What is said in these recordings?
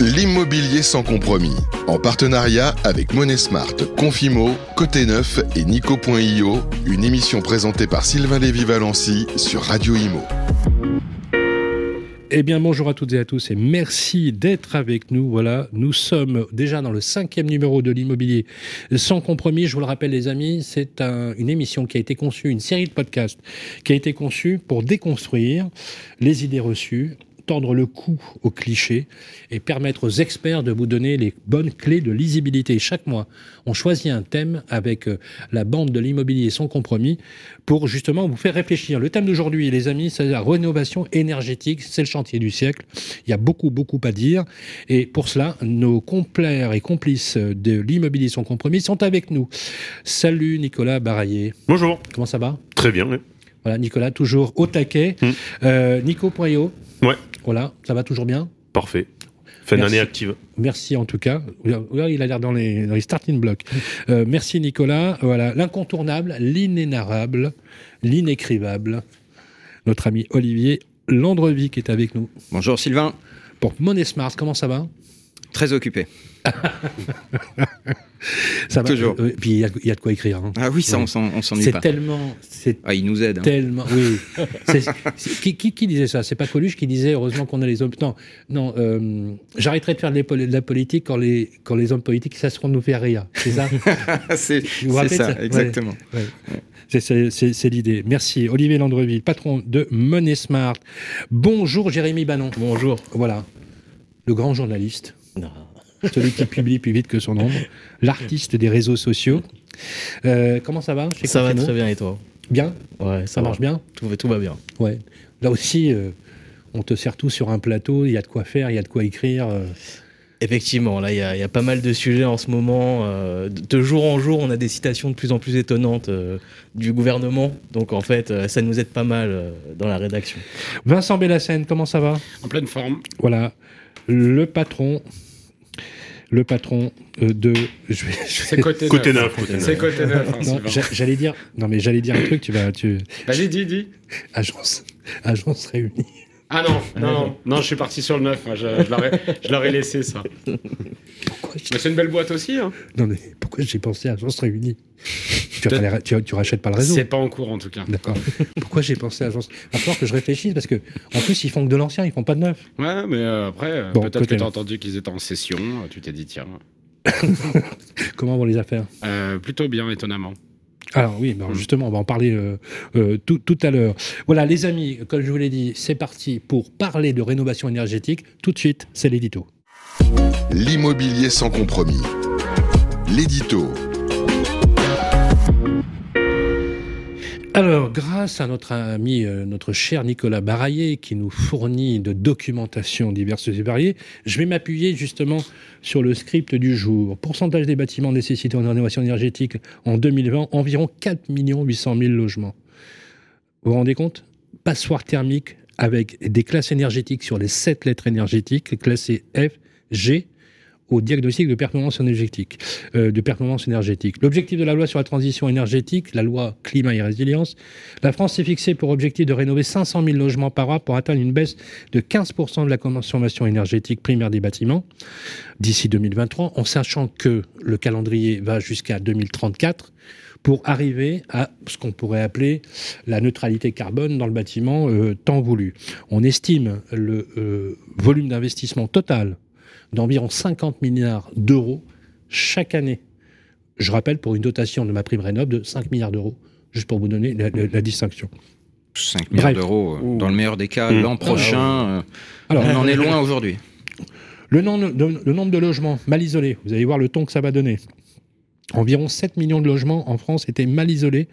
L'immobilier sans compromis. En partenariat avec Monesmart, Confimo, Côté Neuf et Nico.io, une émission présentée par Sylvain Lévy-Valency sur Radio Imo. Eh bien, bonjour à toutes et à tous et merci d'être avec nous. Voilà, nous sommes déjà dans le cinquième numéro de l'immobilier sans compromis. Je vous le rappelle, les amis, c'est une émission qui a été conçue, une série de podcasts qui a été conçue pour déconstruire les idées reçues tordre le cou aux clichés et permettre aux experts de vous donner les bonnes clés de lisibilité. Chaque mois, on choisit un thème avec euh, la bande de l'immobilier sans compromis pour justement vous faire réfléchir. Le thème d'aujourd'hui, les amis, c'est la rénovation énergétique. C'est le chantier du siècle. Il y a beaucoup, beaucoup à dire. Et pour cela, nos compères et complices de l'immobilier sans compromis sont avec nous. Salut Nicolas Baraillé. Bonjour. Comment ça va? Très bien. Voilà, Nicolas, toujours au taquet. Hmm. Euh, Nico Poyot. Ouais. Voilà, ça va toujours bien Parfait. Fin d'année active. Merci en tout cas. Il a l'air dans les, dans les starting blocks. Euh, merci Nicolas. Voilà, l'incontournable, l'inénarrable, l'inécrivable. Notre ami Olivier Landrevi qui est avec nous. Bonjour Sylvain. Pour Money Smart, comment ça va? Très occupé. ça va, Toujours. Euh, puis il y, a de quoi écrire. Hein. Ah oui, ça, on s'ennuie pas. C'est tellement. Ah, il nous aide. Hein. Tellement. Oui. qui, qui, disait ça? C'est pas Coluche qui disait heureusement qu'on a les hommes. Non, non. Euh, j'arrêterai de faire de, la politique quand les, quand les hommes politiques cesseront de nous faire rire. C'est ça? C'est ça, exactement. C'est l'idée. Merci. Olivier Landreville, patron de Money Smart. Bonjour Jérémy Bannon. Bonjour. Voilà. Le grand journaliste. Non celui qui publie plus vite que son ombre, l'artiste des réseaux sociaux. Euh, comment ça va Ça va très bien et toi? Bien Ouais, ça, marche bien? Tout, tout, va bien. Ouais. Là aussi, euh, on te sert tout sur un plateau, il y a de quoi faire, il y a de quoi écrire. Euh. Effectivement, là, il y, a pas mal de sujets en ce moment. de jour en jour, on a des citations de plus en plus étonnantes du gouvernement. Donc, en fait, ça nous aide pas mal dans la rédaction. Vincent Bellassène, comment ça va? En pleine forme. Voilà. Le patron le patron euh, de. C'est côté, côté neuf. C'est côté neuf. Hein, j'allais dire. Non, mais j'allais dire un truc. Tu vas. Tu... Vas-y, dis, dis. Agence, agence réunie. Ah non, non, non, non, je suis parti sur le neuf. Je, je l'aurais laissé ça. Mais c'est une belle boîte aussi. Hein. Non, mais pourquoi j'ai pensé à Agence Réunie? Tu, tu, tu, rachètes pas le réseau C'est pas en cours en tout cas. D'accord. pourquoi j'ai pensé à Agence? Il va falloir que je réfléchisse parce que en plus ils font que de l'ancien, ils font pas de neuf. Ouais, mais euh, après, euh, peut-être que tu as entendu qu'ils étaient en session, euh, tu t'es dit tiens. Comment vont les affaires? Plutôt bien, étonnamment. Alors oui, ben justement, on va en parler tout, tout, à l'heure. Voilà, les amis, comme je vous l'ai dit, c'est parti pour parler de rénovation énergétique. Tout de suite, c'est l'édito. L'immobilier sans compromis. L'édito. Alors, grâce à notre ami, euh, notre cher Nicolas Baraillé, qui nous fournit de documentation diverses et variées, je vais m'appuyer justement sur le script du jour. Pourcentage des bâtiments nécessités en rénovation énergétique en 2020, environ 4 800 000 logements. Vous vous rendez compte? Passoire thermique avec des classes énergétiques sur les 7 lettres énergétiques, classées F, G, au diagnostic de performance énergétique. Euh, de performance énergétique. L'objectif de la loi sur la transition énergétique, la loi climat et résilience, la France s'est fixée pour objectif de rénover 500 000 logements par an pour atteindre une baisse de 15% de la consommation énergétique primaire des bâtiments d'ici 2023, en sachant que le calendrier va jusqu'à 2034 pour arriver à ce qu'on pourrait appeler la neutralité carbone dans le bâtiment euh, tant voulu. On estime le euh, volume d'investissement total d'environ 50 milliards d'euros chaque année. Je rappelle pour une dotation de ma prime Rénov de 5 milliards d'euros, juste pour vous donner la, distinction. 5 milliards d'euros, euh, dans le meilleur des cas, mmh. l'an prochain, euh, Alors, on en est loin aujourd'hui. Le, nombre de logements mal isolés, vous allez voir le ton que ça va donner. Environ 7 millions de logements en France étaient mal isolés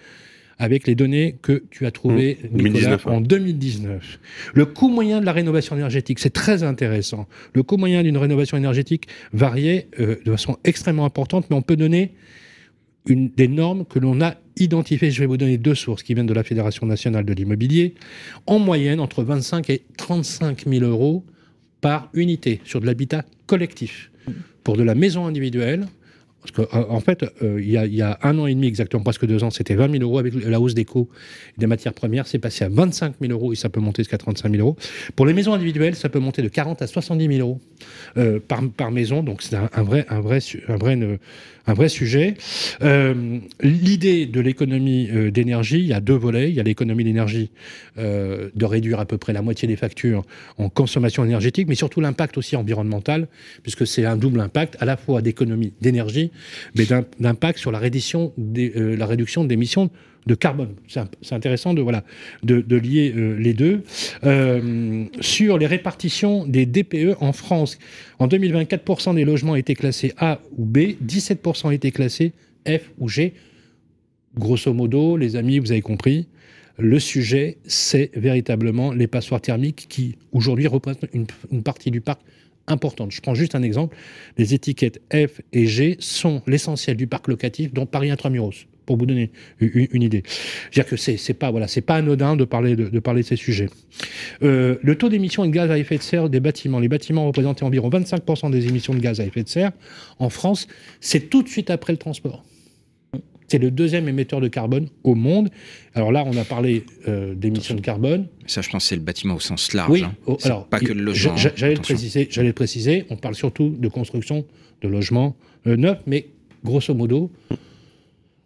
avec les données que tu as trouvées, mmh. Nicolas, en 2019. Le coût moyen de la rénovation énergétique, c'est très intéressant. Le coût moyen d'une rénovation énergétique variait euh, de façon extrêmement importante, mais on peut donner une, des normes que l'on a identifiées. Je vais vous donner deux sources qui viennent de la Fédération nationale de l'immobilier. En moyenne, entre 25 et 35 000 euros par unité sur de l'habitat collectif. Pour de la maison individuelle, Parce qu'en en fait, euh, il, y a, un an et demi, exactement presque deux ans, c'était 20 000 euros. Avec la hausse des coûts des matières premières, c'est passé à 25 000 euros et ça peut monter jusqu'à 35 000 euros. Pour les maisons individuelles, ça peut monter de 40 à 70 000 euros euh, par, maison. Donc c'est un, vrai, un, vrai, un, vrai, un vrai sujet. Euh, l'idée de l'économie d'énergie, il y a deux volets. Il y a l'économie d'énergie, de réduire à peu près la moitié des factures en consommation énergétique, mais surtout l'impact aussi environnemental, puisque c'est un double impact, à la fois d'économie d'énergie, mais d'impact sur la, réduction des, euh, réduction d'émissions de carbone. C'est intéressant de, lier euh, les deux. Euh, sur les répartitions des DPE en France, en 2024, des logements étaient classés A ou B, 17% étaient classés F ou G. Grosso modo, les amis, vous avez compris, le sujet, c'est véritablement les passoires thermiques qui, aujourd'hui, représentent une partie du parc Je prends juste un exemple. Les étiquettes F et G sont l'essentiel du parc locatif dont Paris Intramuros pour vous donner une, idée. Je veux dire que c'est pas pas anodin de parler de, ces sujets. Euh, le taux d'émission de gaz à effet de serre des bâtiments, les bâtiments représentaient environ 25% des émissions de gaz à effet de serre en France. C'est tout de suite après le transport. C'est le deuxième émetteur de carbone au monde. Alors là, on a parlé euh, d'émissions de carbone. Ça, je pense, c'est le bâtiment au sens large. Oui, hein. alors pas que le logement. J'allais le préciser. J'allais le préciser. On parle surtout de construction de logements euh, neufs, mais grosso modo,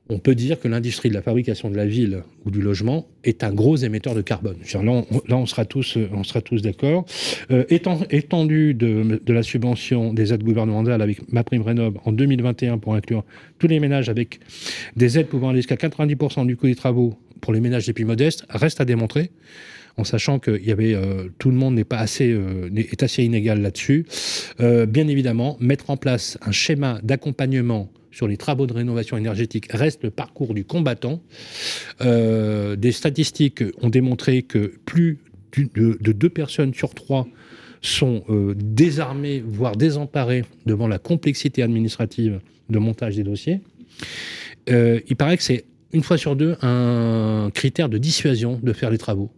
on peut dire que l'industrie de la fabrication de la ville ou du logement est un gros émetteur de carbone. Là, on, sera tous, tous d'accord. Euh, étendu de, la subvention des aides gouvernementales avec ma prime Rénov en 2021 pour inclure tous les ménages avec des aides pouvant aller jusqu'à 90% du coût des travaux pour les ménages les plus modestes reste à démontrer en sachant que euh, tout le monde n'est pas assez euh, est assez inégal là-dessus. bien évidemment, mettre en place un schéma d'accompagnement sur les travaux de rénovation énergétique reste le parcours du combattant. Euh, des statistiques ont démontré que plus de, deux personnes sur trois sont euh, désarmées, voire désemparées devant la complexité administrative de montage des dossiers. Euh, il paraît que c'est une fois sur deux un critère de dissuasion de faire les travaux.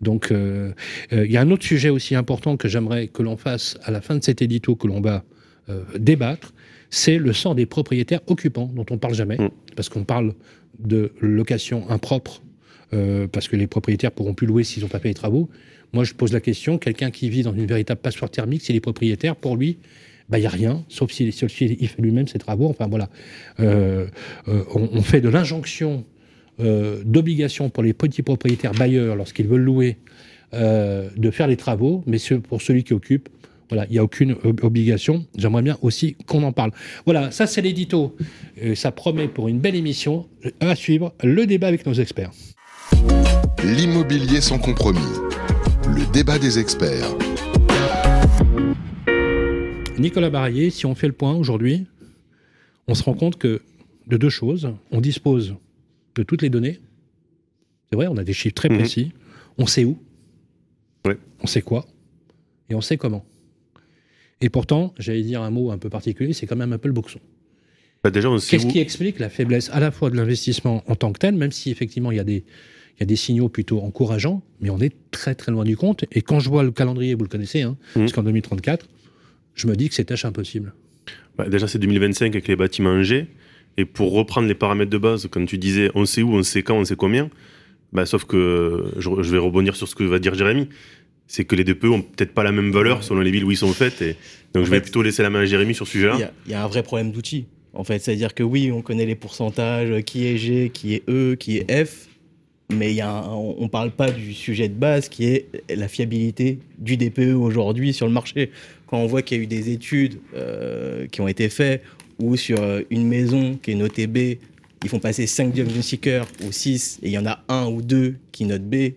Donc il y a un autre sujet aussi important que j'aimerais que l'on fasse à la fin de cet édito que l'on va débattre, c'est le sort des propriétaires occupants, dont on ne parle jamais, mm. parce qu'on parle de location impropre, euh, parce que les propriétaires pourront plus louer s'ils n'ont pas fait les travaux. Moi, je pose la question, quelqu'un qui vit dans une véritable passoire thermique, s'il est propriétaire, pour lui, bah, il n'y a rien, sauf s'il si, il fait lui-même ses travaux. Enfin, voilà. Euh, euh, on, fait de l'injonction d'obligation pour les petits propriétaires bailleurs, lorsqu'ils veulent louer, de faire les travaux, mais pour celui qui occupe, voilà, il n'y a aucune obligation. J'aimerais bien aussi qu'on en parle. Voilà, ça c'est l'édito. ça promet pour une belle émission à suivre le débat avec nos experts. L'immobilier sans compromis. Le débat des experts. Nicolas Barrier, si on fait le point aujourd'hui, on se rend compte que de deux choses. On dispose de toutes les données. C'est vrai, on a des chiffres très mhm. précis. On sait où. On sait quoi. Et on sait comment. Et pourtant, j'allais dire un mot un peu particulier, c'est quand même un peu le boxon. Bah, Qu'est-ce qui explique la faiblesse à la fois de l'investissement en tant que tel, même si effectivement il y a des, il y a des signaux plutôt encourageants, mais on est très très loin du compte. Et quand je vois le calendrier, vous le connaissez, hein, mmh. jusqu'en 2034, je me dis que c'est tâche impossible. Bah, déjà, c'est 2025 avec les bâtiments en G. Et pour reprendre les paramètres de base, quand tu disais on sait où, on sait quand, on sait combien, bah, sauf que je, je vais rebondir sur ce que va dire Jérémy c'est que les DPE ont peut-être pas la même valeur selon les villes où ils sont faites. Et donc je vais plutôt laisser la main à Jérémy sur ce sujet-là. Il y, a un vrai problème d'outils. En fait, c'est-à-dire que oui, on connaît les pourcentages, qui est G, qui est E, qui est F, mais y a on ne parle pas du sujet de base qui est la fiabilité du DPE aujourd'hui sur le marché. Quand on voit qu'il y a eu des études euh, qui ont été faites où sur une maison qui est notée B, ils font passer 5 diagnostiqueurs ou 6 et il y en a un ou deux qui notent B,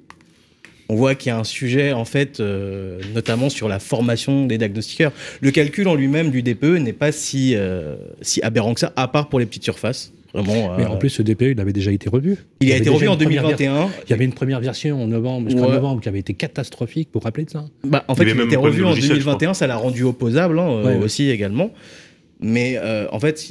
on voit qu'il y a un sujet, en fait, euh, notamment sur la formation des diagnostiqueurs. Le calcul en lui-même du DPE n'est pas si, euh, si aberrant que ça, à part pour les petites surfaces. Vraiment, Mais en euh, plus, ce DPE, il avait déjà été revu. Il, a été revu en 2021. Il y avait une première version en novembre, novembre qui avait été catastrophique. Vous vous rappelez de ça? Bah, En fait, il, a été revu en 2021. Ça l'a rendu opposable hein, aussi également. Mais en fait,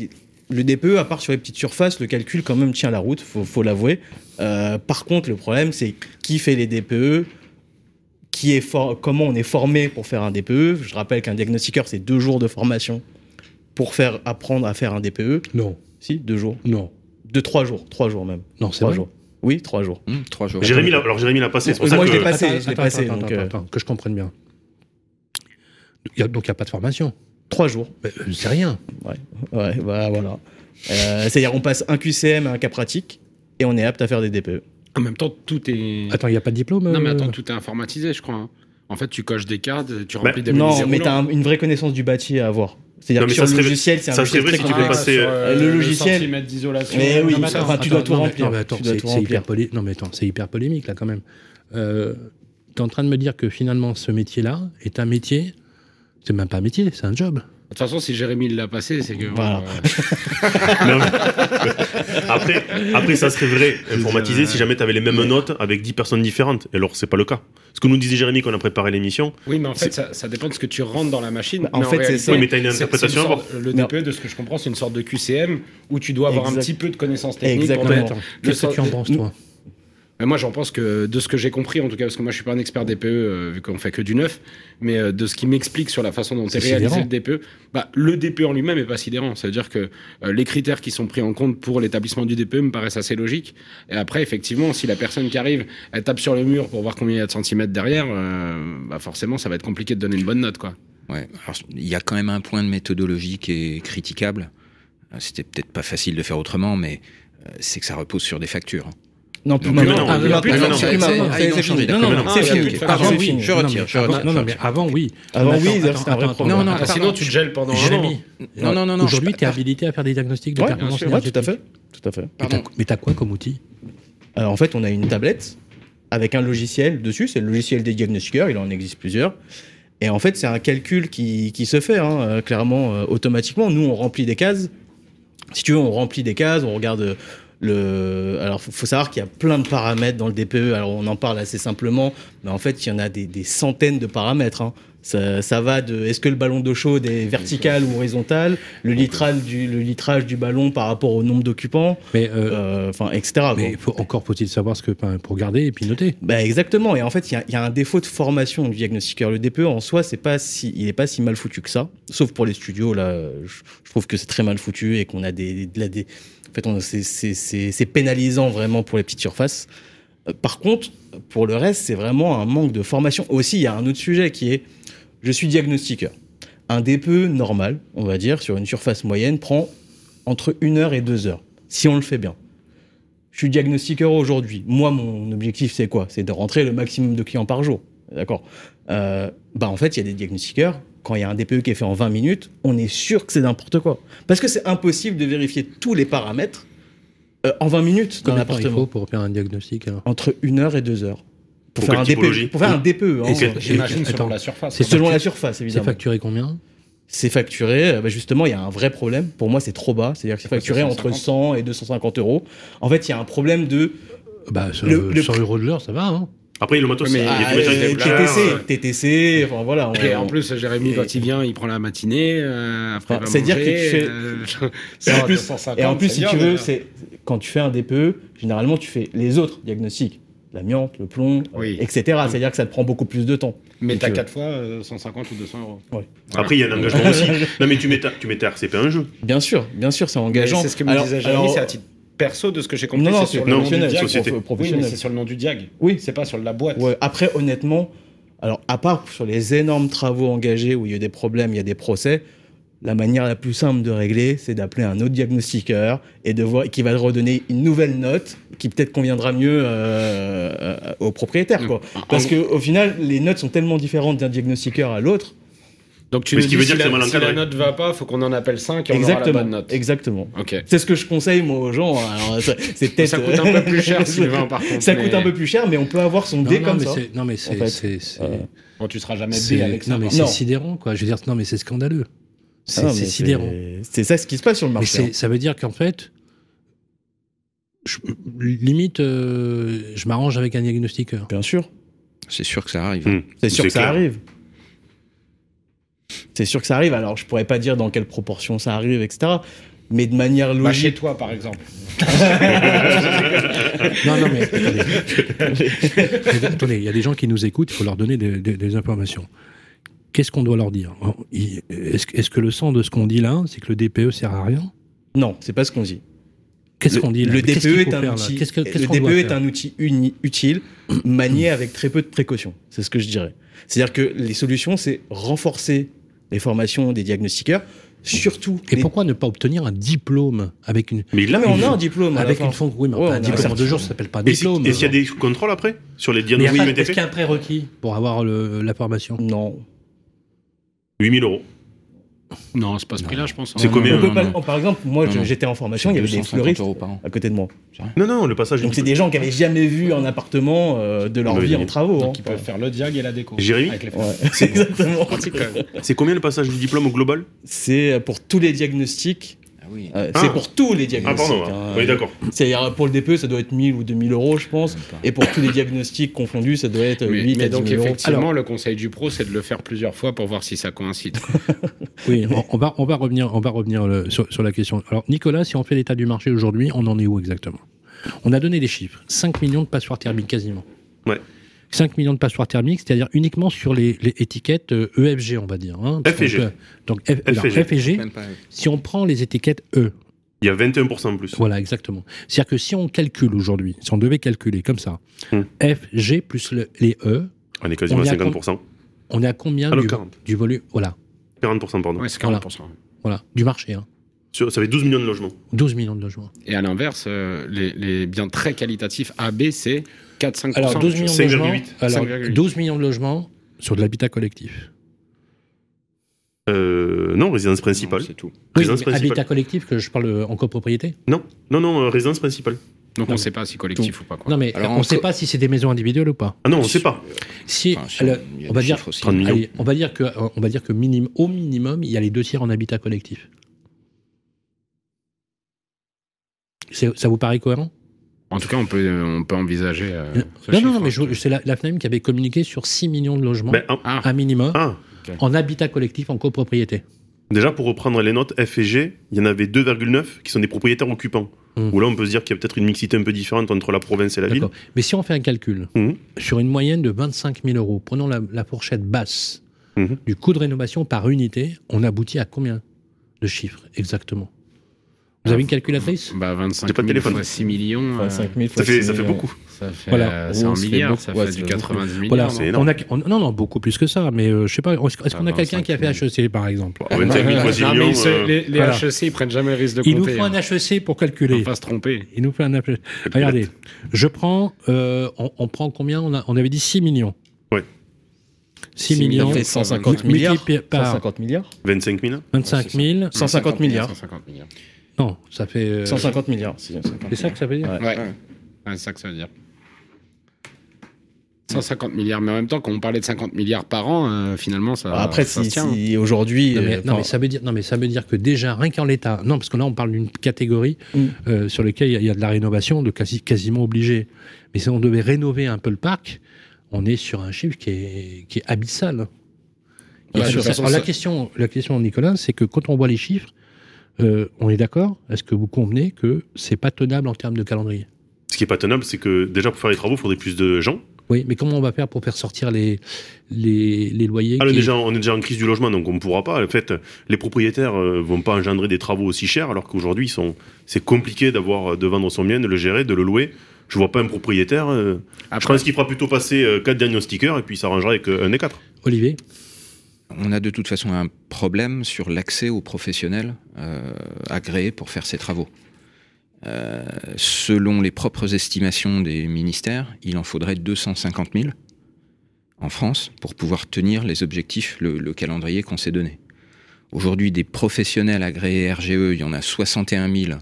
le DPE, à part sur les petites surfaces, le calcul quand même tient la route, faut, faut l'avouer. Euh, par contre, le problème, c'est qui fait les DPE, qui est comment on est formé pour faire un DPE. Je rappelle qu'un diagnostiqueur, c'est deux jours de formation pour faire apprendre à faire un DPE. Non. Si, deux jours. Non. Deux, trois jours. Trois jours même. Non, c'est Trois vrai. jours. Oui, trois jours. Hum, trois jours. Jérémy l'a- alors Jérémy l'a passé, c'est pour ça moi, que je l'ai passé. Attends, je l'ai attends, passé, attends, donc, attends, euh, attends, que je comprenne bien. Il y a- donc il n'y a pas de formation. Trois jours. Euh, C'est rien. Ouais, ouais bah, voilà. Euh, C'est-à-dire, on passe un QCM et un cas pratique et on est apte à faire des DPE. En même temps, tout est. Attends, il n'y a pas de diplôme Non, mais euh, attends, tout est informatisé, je crois. hein. En fait, tu coches des cartes, tu Bah, remplis des Non, mais tu roulants. as une vraie connaissance du bâti à avoir. C'est-à-dire que mais sur ça le serait- logiciel, c'est un ça serait logiciel vrai très si tu passer, euh, le logiciel. centimètre d'isolation. Mais oui, Non, mais enfin, attends, tu dois attends, tout non, mais- remplir. Non, mais attends, Tu dois c'est tout c'est remplir. hyper, polé- non, mais attends, c'est hyper polémique là quand même. Euh, tu es en train de me dire que finalement ce métier-là est un métier, c'est même pas un métier, c'est un job. De toute façon, si Jérémy l'a passé, c'est que. Voilà. euh, Non, mais- après, après, ça serait vrai, informatisé, si jamais tu avais les mêmes notes avec 10 personnes différentes. Et alors, c'est pas le cas. Ce que nous disait Jérémy quand on a préparé l'émission, Oui, mais en fait, ça, ça dépend de ce que tu rentres dans la machine. En Mais fait, c'est ça. Oui, mais une interprétation c'est à une sorte- Le DPE, de ce que je comprends, c'est une sorte de QCM où tu dois avoir un petit peu de connaissances techniques. Exactement. qu'est-ce que sens- tu en penses toi? Mais moi, j'en pense que de ce que j'ai compris, en tout cas, parce que moi, je suis pas un expert DPE, euh, vu qu'on fait que du neuf, mais euh, de ce qui m'explique sur la façon dont C'est est réalisé sidérant. le DPE, bah, le DPE en lui-même est pas sidérant. Ça veut dire que euh, les critères qui sont pris en compte pour l'établissement du DPE me paraissent assez logiques. Et après, effectivement, si la personne qui arrive, elle tape sur le mur pour voir combien il y a de centimètres derrière, euh, bah, forcément, ça va être compliqué de donner une bonne note, quoi. Ouais. Alors, il y a quand même un point de méthodologie qui est critiquable. C'était peut-être pas facile de faire autrement, mais c'est que ça repose sur des factures. Non, plus Non, maintenant. Ah, c'est- ah, fini. Avant, facture. oui, je Non, retire, Non, non, mais avant, oui. Avant, Mais oui, c'était un vrai problème. Non, non, Ah, sinon, tu te gèles pendant un an. Non, non, non, non, Aujourd'hui, tu es habilité à faire des diagnostics de performance ouais, tout à énergétique. fait. Tout à fait. Mais t'as- quoi comme outil Alors, en fait, on a une tablette avec un logiciel dessus. C'est le logiciel des diagnostiqueurs. Il en existe plusieurs. Et en fait, c'est un calcul qui, qui se fait hein, euh, clairement euh, automatiquement. Nous, on remplit des cases. Si tu veux, on remplit des cases, on regarde euh, le. Alors, faut, faut savoir qu'il y a plein de paramètres dans le DPE. Alors, on en parle assez simplement, mais en fait, il y en a des, des centaines de paramètres. hein. Ça, ça va de est-ce que le ballon d'eau chaude est vertical ou horizontal, le litrage du, le litrage du ballon par rapport au nombre d'occupants, Mais, euh, euh, enfin, etc. mais faut, encore faut-il savoir ce que pour garder et puis noter. Bah exactement. Et en fait, il y a- il y, a un défaut de formation du diagnostiqueur. Le DPE en soi, c'est pas si, il est pas si mal foutu que ça. Sauf pour les studios là, je, je trouve que c'est très mal foutu et qu'on a des- en fait, c'est- pénalisant vraiment pour les petites surfaces. Euh, Par contre, pour le reste, c'est vraiment un manque de formation. Aussi, il y a un autre sujet qui est, je suis diagnostiqueur. Un DPE normal, on va dire, sur une surface moyenne, prend entre une heure et deux heures, si on le fait bien. Je suis diagnostiqueur aujourd'hui. Moi, mon objectif, c'est quoi? C'est de rentrer le maximum de clients par jour. D'accord? Euh, Bah, en fait, il y a des diagnostiqueurs. Quand il y a un DPE qui est fait en 20 minutes, on est sûr que c'est n'importe quoi. Parce que c'est impossible de vérifier tous les paramètres euh, en 20 minutes dans Combien de temps il faut l'appartement. pour faire un diagnostic alors? Entre une heure et deux heures. Pour, Pour faire un DPE. Pour faire un DPE. hein. C'est- C'est J'imagine Attends. selon la surface. C'est selon la surface, C'est évidemment. facturé combien? C'est facturé, bah, justement, il y a un vrai problème. Pour moi, c'est trop bas. C'est-à-dire que c'est facturé entre 150? 100 et 250 euros. En fait, il y a un problème de Bah, sur Le- le 100 euros de l'heure, ça va. Hein Après, le matos, Mais- il y a Ah, euh, déplacent. TTC, TTC, enfin voilà. on- Et en plus, Jérémy, Et- quand il vient, il prend la matinée. euh, après, Enfin, c'est-à-dire manger, que tu fais- euh, Et en plus, 250, et en plus c'est si bien, tu veux, c'est quand tu fais un DPE, généralement tu fais les autres diagnostics, l'amiante, le plomb, Oui. euh, etc. C'est-à-dire que ça te prend beaucoup plus de temps. Mais t'as Donc, euh, 4 fois euh, 150 ou 200 euros. Après, il y a un engagement aussi. Non, mais tu mets ta, tu mets ta RCP en jeu. Bien sûr, bien sûr, c'est engageant. C'est ce que me Alors- disait Jérémy, c'est à titre perso de ce que j'ai compris. Non, non, c'est sur le nom du diag. Oui, mais c'est sur le nom du diag. Oui. C'est pas sur la boîte. Ouais, après, honnêtement, alors à part sur les énormes travaux engagés où il y a des problèmes, il y a des procès, la manière la plus simple de régler, c'est d'appeler un autre diagnostiqueur et de voir qui va redonner une nouvelle note qui peut-être conviendra mieux euh, euh, au propriétaire. Quoi. En- Parce qu'au final, les notes sont tellement différentes d'un diagnostiqueur à l'autre. Donc tu Mais ce qui veut si, dire que la, c'est mal si la note va pas, faut qu'on en appelle 5 et on aura la Exactement. bonne note. Exactement. C'est ce que je conseille moi aux gens. Alors, ça- c'est peut-être Ça coûte un peu plus cher, Sylvain, par contre. Ça mais- coûte un peu plus cher, mais on peut avoir son non, dé non, comme mais ça. c'est- non, mais c'est. fait. c'est- c'est- Euh, Bon, tu seras jamais B avec ça. non, mais par c'est sidérant, quoi. Je veux dire, non, mais c'est scandaleux. C'est Ah mais sidérant. C'est ça ce qui se passe sur le Mais marché. hein. ça veut dire qu'en fait, je- limite, euh, je m'arrange avec un diagnostiqueur. Bien sûr. C'est sûr que ça arrive. Hmm. C'est sûr que ça arrive. C'est sûr que ça arrive. Alors, je pourrais pas dire dans quelle proportion ça arrive, etc. Mais de manière Bah, chez logique. toi, par exemple. Non, non, mais attendez. Il y a des gens qui nous écoutent, il faut leur donner des, des- des informations. Qu'est-ce qu'on doit leur dire? Il- Est-ce est-ce que le sens de ce qu'on dit là, c'est que le DPE sert à rien? Non, c'est pas ce qu'on dit. Qu'est-ce Le- qu'on dit là? Le DPE qu'il est faut un outil. Qu'est-ce que- qu'est-ce le DPE est un outil uni- utile, manié avec très peu de précautions. C'est ce que je dirais. C'est-à-dire que les solutions, c'est renforcer les formations des diagnostiqueurs, surtout. Et les- pourquoi ne pas obtenir un diplôme avec une Mais là, mais on a un diplôme. avec une fonction Oui, mais Ouais, un diplôme de certificat. jour, ça s'appelle pas un diplôme. est-ce qu'il y a des contrôles après sur les diagnostics pas- qui ont été est-ce qu'il y a un prérequis pour avoir le- la formation Non. 8000 euros. Non, c'est pas ce prix-là, je pense. C'est combien On non, peut non, pas- non. Par exemple, moi, je- j'étais en formation, il y avait des 250 fleuristes euros par an. à côté de moi. Non, non, le passage. Donc c'est des gens qui avaient jamais vu un appartement euh, de leur Oui, vie oui. en travaux. hein. Donc ils peuvent faire le diag et la déco. Jérémy Avec les Ouais, C'est- exactement. C'est combien le passage du diplôme au global? C'est pour tous les diagnostics. Ah oui. euh, Ah. C'est pour tous les Ah, diagnostics. pardon. hein. Oui, d'accord. C'est-à-dire pour le DPE, ça doit être 1000 ou 2000 euros, je pense. Et pour tous les diagnostics confondus, ça doit être Mais, 8 mais à 10 donc 000 euros. effectivement, le conseil du pro, c'est de le faire plusieurs fois pour voir si ça coïncide. Oui, on, on va, on va revenir, on va revenir euh, sur, sur la question. Alors, Nicolas, si on fait l'état du marché aujourd'hui, on en est où exactement? On a donné des chiffres 5 millions de passoires thermiques quasiment. Ouais. 5 millions de passoires thermiques, c'est-à-dire uniquement sur les, les étiquettes euh, EFG, on va dire. hein. F et G. Donc, Donc, F, alors, et G. Si on prend les étiquettes E, Il y a 21% en plus. voilà, exactement. C'est-à-dire que si on calcule aujourd'hui, si on devait calculer comme ça, Hmm. F, G plus le- les E, On est quasiment On à est à 50%. on est à combien Ah, du, 40. du volume Voilà, 40%, pardon. Ouais, c'est 40%. voilà, du marché. Hein. Sur- ça fait 12 millions de logements. 12 millions de logements. Et à l'inverse, euh, les, les biens très qualitatifs A, B, c'est 4-5%. Alors 12 millions de 5,8. logements. Alors 5,8. 12 millions de logements sur de l'habitat collectif. Euh, non, résidence principale. C'est tout. Oui, Résidence mais principale. habitat collectif que je parle en copropriété. Non, non, non, euh, résidence principale. Donc Non, on ne sait pas si collectif ou pas. Quoi. Non mais Alors, on ne sait co- pas si c'est des maisons individuelles ou pas. Ah non, on ne sait pas. Si, Enfin, on va dire, chiffres aussi. 30 millions. allez, on va dire que, on va dire que minim, au minimum, il y a les deux tiers en habitat collectif. Ça vous paraît cohérent? En tout cas, on peut, on peut envisager. euh, ce Non, non, chiffre. non, mais je- c'est la, la FNAIM qui avait communiqué sur 6 millions de logements, Ben, un minimum, ah, en habitat collectif, en copropriété. déjà pour reprendre les notes F et G, il y en avait 2,9 qui sont des propriétaires occupants. Hmm. Où là, on peut se dire qu'il y a peut-être une mixité un peu différente entre la province et la ville. Mais si on fait un calcul, Mhm. sur une moyenne de 25 000 euros, prenons la, la fourchette basse Mhm. du coût de rénovation par unité, on aboutit à combien de chiffres exactement? Vous avez une calculatrice bah 25 J'ai pas de 000 téléphone. fois 6 millions. euh, 25 000 Ça fois fait, ça fait millions. beaucoup. ça fait Voilà. euh, c'est Oh, ça fait milliard, beaucoup. ça Ouais, fait ça du fait 90 millions. Voilà, c'est non énorme. on a, on- non, non, beaucoup plus que ça, mais euh, je sais pas, est-ce est-ce qu'on a Ah, quelqu'un qui a fait 25 HEC par exemple? 25 000 fois 6 Non, mais millions. ils se- euh, les, les voilà. HEC, ils prennent jamais le risque de Il nous compter. faut un hein. HEC pour Faut calculer. pas se tromper. Il nous faut un HEC. Regardez, je prends, euh, on, on prend combien? On, a, on avait dit 6 millions. Ouais. 6 Ça millions fait 150 multiplié milliards. par 150 milliards. 25 000 25 000. 150 milliards. 150 milliards. Non, ça fait. euh, 150 milliards. c'est 150 C'est ça que ça veut dire Ouais. Ouais. Ouais, c'est ça que ça veut dire. 150 milliards, mais en même temps, quand on parlait de 50 milliards par an, euh, finalement, ça. Après, ça si, se tient. si aujourd'hui. Non mais, euh, non, mais enfin, ça veut dire, non, mais ça veut dire que déjà, rien qu'en l'état, non, parce que là, on parle d'une catégorie Mm. euh, sur laquelle il y, a- il y a de la rénovation de quasi, quasiment obligé. Mais si on devait rénover un peu le parc, on est sur un chiffre qui est, qui est abyssal. Qui est Ouais, de toute abyssal. façon, Alors, la, ça- question, la question, Nicolas, c'est que quand on voit les chiffres, euh, on est d'accord? Est-ce que vous convenez que c'est pas tenable en termes de calendrier? Ce qui est pas tenable, c'est que déjà pour faire les travaux, il faudrait plus de gens. Oui, mais comment on va faire pour faire sortir les, les, les loyers Ah, qui- déjà, on est déjà en crise du logement, donc on ne pourra pas. En fait, les propriétaires euh, vont pas engendrer des travaux aussi chers, alors qu'aujourd'hui, sont... c'est compliqué d'avoir, de vendre son bien, de le gérer, de le louer. Je vois pas un propriétaire. euh, Je pense qu'il fera plutôt passer euh, quatre diagnostiqueurs et puis il s'arrangera avec euh, un des quatre. Olivier? On a de toute façon un problème sur l'accès aux professionnels euh, agréés pour faire ces travaux. Euh, selon les propres estimations des ministères, il en faudrait 250 000 en France pour pouvoir tenir les objectifs, le, le calendrier qu'on s'est donné. Aujourd'hui, des professionnels agréés RGE, il y en a 61 000.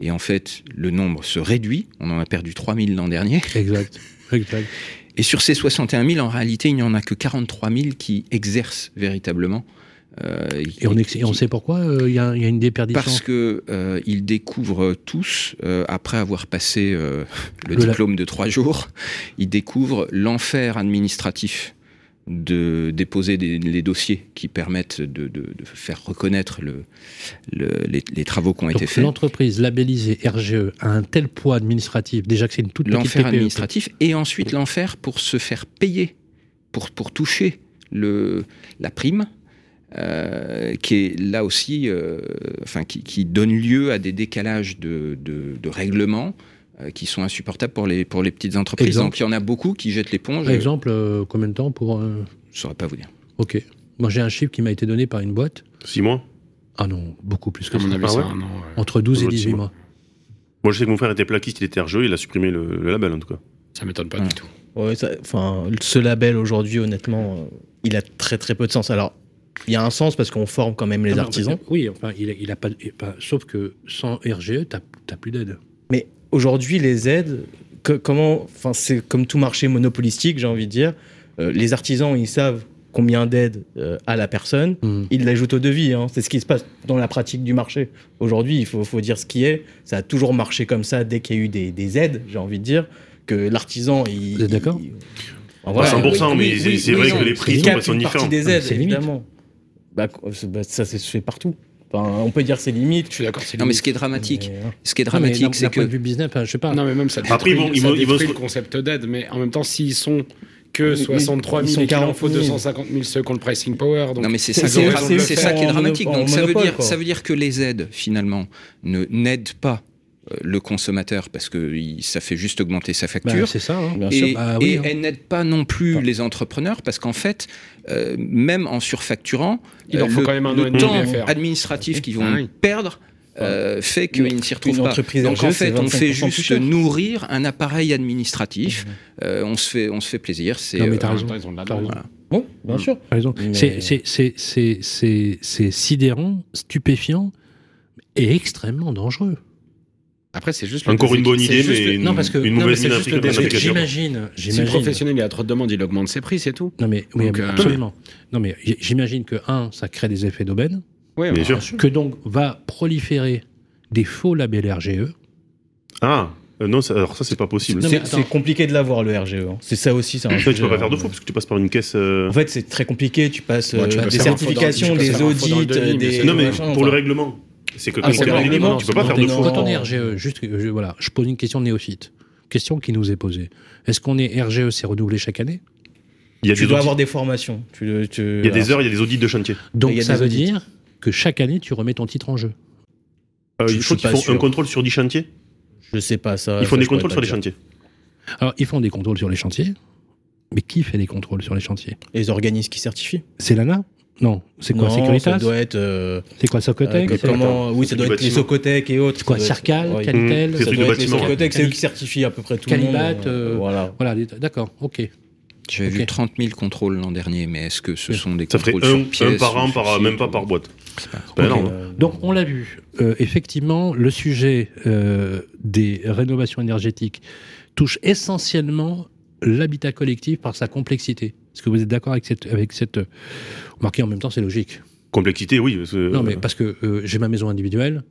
Et en fait, le nombre se réduit. On en a perdu 3 000 l'an dernier. Exact. exact. Et sur ces 61 000, en réalité, il n'y en a que 43 000 qui exercent véritablement. euh, Et on, et sait pourquoi euh, il y, a il y a une déperdition Parce que euh, ils découvrent tous, après avoir passé le, la- diplôme de trois jours, ils découvrent l'enfer administratif de déposer des- les dossiers qui permettent de, de- de faire reconnaître le, le- les, les travaux qui ont été faits. l'entreprise labellisée RGE a un tel poids administratif, déjà que c'est une toute petite L'enfer TPE. administratif et ensuite l'enfer pour se faire payer, pour, pour toucher le, la prime, euh, qui est là aussi, euh, enfin, qui, qui donne lieu à des décalages de, de, de règlements qui sont insupportables pour les, pour les petites entreprises. Exemple. Donc il y en a beaucoup qui jettent l'éponge. Par exemple, euh, combien de temps pour. euh, Je ne saurais pas vous dire. Ok. Moi, j'ai un chiffre qui m'a été donné par une boîte. Six mois? Ah non, beaucoup plus que ça. Ah c'est ouais un an. ouais. Entre 12 et L'autre, 18 six mois. Moi, je sais que mon frère était plaquiste, il était RGE, il a supprimé le, le label en tout cas. Ça m'étonne pas Ouais. du tout. Ouais, ça- enfin, ce label aujourd'hui, honnêtement, euh, il a très très peu de sens. Alors, il y a un sens parce qu'on forme quand même les Ah non, artisans. Oui, enfin, il a, il a pas, il a pas- Sauf que sans RGE, t'as t'as plus d'aide. Aujourd'hui, les aides, que- comment, enfin, c'est comme tout marché monopolistique, j'ai envie de dire. Euh, les artisans, ils savent combien d'aides euh, a la personne. Hmm. Ils l'ajoutent au devis. hein. C'est ce qui se passe dans la pratique du marché. Aujourd'hui, il faut, faut dire ce qui est. Ça a toujours marché comme ça dès qu'il y a eu des, des aides, j'ai envie de dire, que l'artisan. il- Vous êtes d'accord? Il- Enfin, Pas 100%, mais oui, c'est oui, c'est oui, vrai que les prix sont, différents. partie des aides, C'est évidemment. Bah, c'est- bah, ça, c'est- se fait partout. Enfin, on peut dire c'est limite. Je suis d'accord, c'est Non, mais limite. ce qui est dramatique, Mais, hein. ce qui est dramatique, d'un- c'est d'un point que de vue business, enfin, je sais pas. Non, mais même ça Après, ils détruit, ça vont- ils vont le concept d'aide. Mais en même temps, s'ils sont que Ils- 63 ils 000 sont et qu'il en 40 faut 000. 250 000 ceux qui ont le pricing power. Donc Non mais c'est ça, c'est- qui est- c'est- c'est ça c'est qui est en dramatique. Donc ça veut dire, quoi. ça veut dire que les aides finalement ne n'aident pas euh, le consommateur parce que il- ça fait juste augmenter sa Bah, facture. c'est ça. hein. Bien sûr. et Bah oui, et hein. elles n'aident pas non plus Enfin. les entrepreneurs parce qu'en fait, euh, même en surfacturant, Il leur euh, faut le, quand même un le an et demi temps administratif qu'ils vont Ah oui. perdre euh, fait qu'ils ne s'y retrouvent pas. entreprise Donc en fait, on 25% fait juste nourrir un appareil administratif. Euh, on se fait, on se fait plaisir. C'est Non, mais euh, t'as raison. raison. Bon, bien sûr. T'as raison. Mais- C'est- c'est- C'est c'est- c'est- c'est sidérant, stupéfiant et extrêmement dangereux. Après, c'est juste Encore une bonne idée, mais le- une, non, parce que- une non, mauvaise. J'imagine, Si le professionnel il a trop de demandes, il augmente ses prix, c'est tout. Non mais, oui, Donc, mais euh, absolument. Non mais j'imagine que un, ça crée des effets d'aubaine, Ouais, Bien sûr. que donc va proliférer des faux labels RGE. Ah, euh, non, ça- alors ça, c'est pas possible. C'est compliqué de l'avoir le RGE. hein. C'est ça aussi. c'est un En fait, tu peux pas faire de faux parce que tu passes par une caisse. euh, En fait, c'est très compliqué. Tu passes Bon, tu euh, peux des certifications, des audits, des. Non, mais pour le règlement. C'est que Ah, quand un tu peux pas faire de faux. On est RGE, juste, je, voilà, je pose une question néophyte. Question qui nous est posée. Est-ce qu'on est RGE, c'est renouvelé chaque année? Il y a Tu des dois audits- avoir des formations. Tu- tu- il y a des heures, il y a des audits de chantier. Donc ça des veut audits. dire que chaque année, tu remets ton titre en jeu. Euh, Je il faut qu'ils font un contrôle sur 10 chantiers? Je sais pas ça. Ils font ça, des contrôles sur les chantiers. Alors, ils font des contrôles sur les chantiers. Mais qui fait les contrôles sur les chantiers? Les organismes qui certifient. C'est l'ANA Non. C'est quoi Non, Securitas Ça doit être. euh, C'est quoi Socotec euh, comment Oui, ça doit être les. Socotec et autres. C'est quoi Circal ouais. Calitel Mmh, Ça doit être les bâtiment. Socotec, c'est eux qui certifient à peu près tout le monde. Calibat, euh, Voilà. Voilà, d'accord, ok. J'avais vu 30 000 contrôles l'an dernier, mais est-ce que ce sont des Ça ferait contrôles un, sur pièces un par an, par, même pas par boîte. C'est pas- C'est pas Ok. énorme. Euh, Donc on l'a vu, Euh, effectivement, le sujet euh, des rénovations énergétiques touche essentiellement l'habitat collectif par sa complexité. Est-ce que vous êtes d'accord avec cette... Avec cette euh, remarquez, en même temps, c'est logique. Complexité, oui. Non, mais parce que euh, j'ai ma maison individuelle,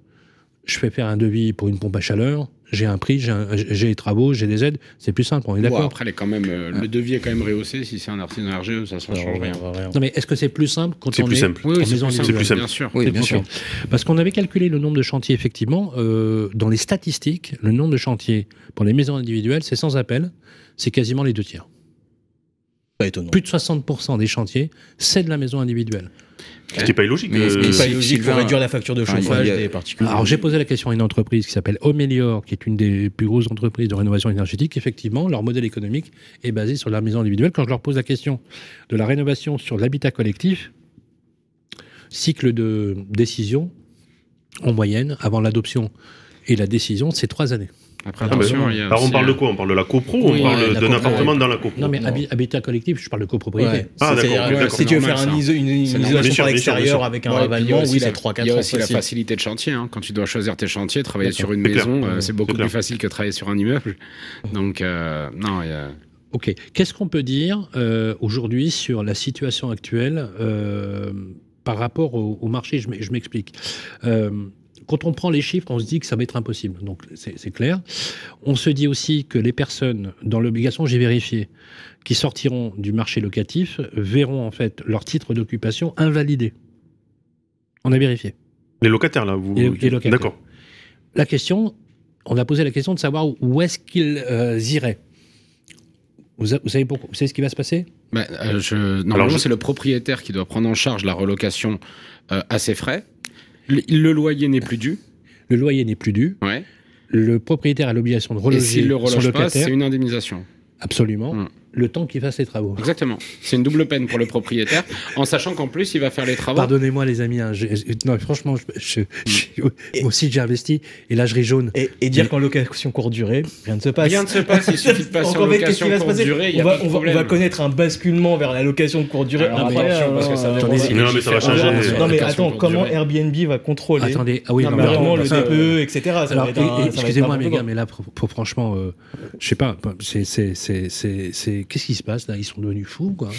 je fais faire un devis pour une pompe à chaleur, j'ai un prix, j'ai les travaux, j'ai des aides, c'est plus simple, on est Bon, d'accord après, elle est quand même, euh, le devis est quand même rehaussé. Si c'est un artisan RGE, ça ne change rien. Non, mais est-ce que c'est plus simple quand on plus est simple. Oui, oui, c'est maison plus, simple. bien sûr. Oui, C'est bien sûr. Parce qu'on avait calculé le nombre de chantiers, effectivement, euh, dans les statistiques, le nombre de chantiers pour les maisons individuelles, c'est sans appel, c'est quasiment les deux tiers. Pas étonnant. Plus de 60% des chantiers, c'est de la maison individuelle. Ce qui n'est pas illogique. Mais- euh, mais pas Si- logique pour réduire la facture de chauffage a- des particuliers. Alors j'ai posé la question à une entreprise qui s'appelle Omelior, qui est une des plus grosses entreprises de rénovation énergétique. Effectivement, leur modèle économique est basé sur la maison individuelle. Quand je leur pose la question de la rénovation sur l'habitat collectif, cycle de décision, en moyenne, avant l'adoption et la décision, c'est trois années. Après, Ah, bah, attention, il y a Alors on parle de euh, quoi? On parle de la copro ou Oui, on parle d'un appartement ouais. dans la copro? Non, mais Non. habi- habitat collectif, je parle de copropriété. Ouais. Ah, C'est-à-dire, d'accord. Si tu veux faire un ça. iso- une, une isolation par l'extérieur avec un Ouais, puis il y a ravalement, aussi oui, la la- 3 Il y a 4 aussi la facilité de chantier. hein. Quand tu dois choisir tes chantiers, travailler sur une maison, euh, c'est beaucoup plus facile que travailler sur un immeuble. Donc, euh, non, il y a. Ok. Qu'est-ce qu'on peut dire euh, aujourd'hui sur la situation actuelle euh, par rapport au, au marché? Je m'e- je m'explique. Euh, quand on prend les chiffres, on se dit que ça va être impossible. Donc c'est clair. On se dit aussi que les personnes dans l'obligation, j'ai vérifié, qui sortiront du marché locatif verront en fait leur titre d'occupation invalidé. On a vérifié. Les locataires, là, vous. Les- les locataires. D'accord. La question, on a posé la question de savoir où est-ce qu'ils euh, iraient. Vous, a- vous savez pourquoi Vous savez ce qui va se passer? Bah, euh, je... Normalement, Alors, je- c'est le propriétaire qui doit prendre en charge la relocation euh, à ses frais. Le, le loyer n'est plus dû. Le loyer n'est plus dû. Ouais. Le propriétaire a l'obligation de Et reloger s'il le son pas, locataire. c'est une indemnisation. Absolument. Mm. Le temps qu'il fasse les travaux. Exactement. C'est une double peine pour le propriétaire, en sachant qu'en plus, il va faire les travaux. Pardonnez-moi les amis, hein, je- je- non, franchement, je, je- je- moi aussi j'ai investi et là je ris jaune. Et, et dire qu'en location courte durée, rien ne se passe. Rien ne se passe, il suffit de passer en en location qui va se courte passer durée, on, a va, pas de on, va, on va connaître un basculement vers la location courte durée. Alors, incroyable. attention, parce que ça dépend Attendez, des non, mais ça va changer. Non mais attends, comment durée. Airbnb va contrôler Attendez, ah oui, Non, non, mais mais vraiment le DPE, etc. Va va excusez-moi, mes gars, mais là, franchement, euh, je sais pas, c'est, qu'est-ce qui se passe là? Ils sont devenus fous, quoi.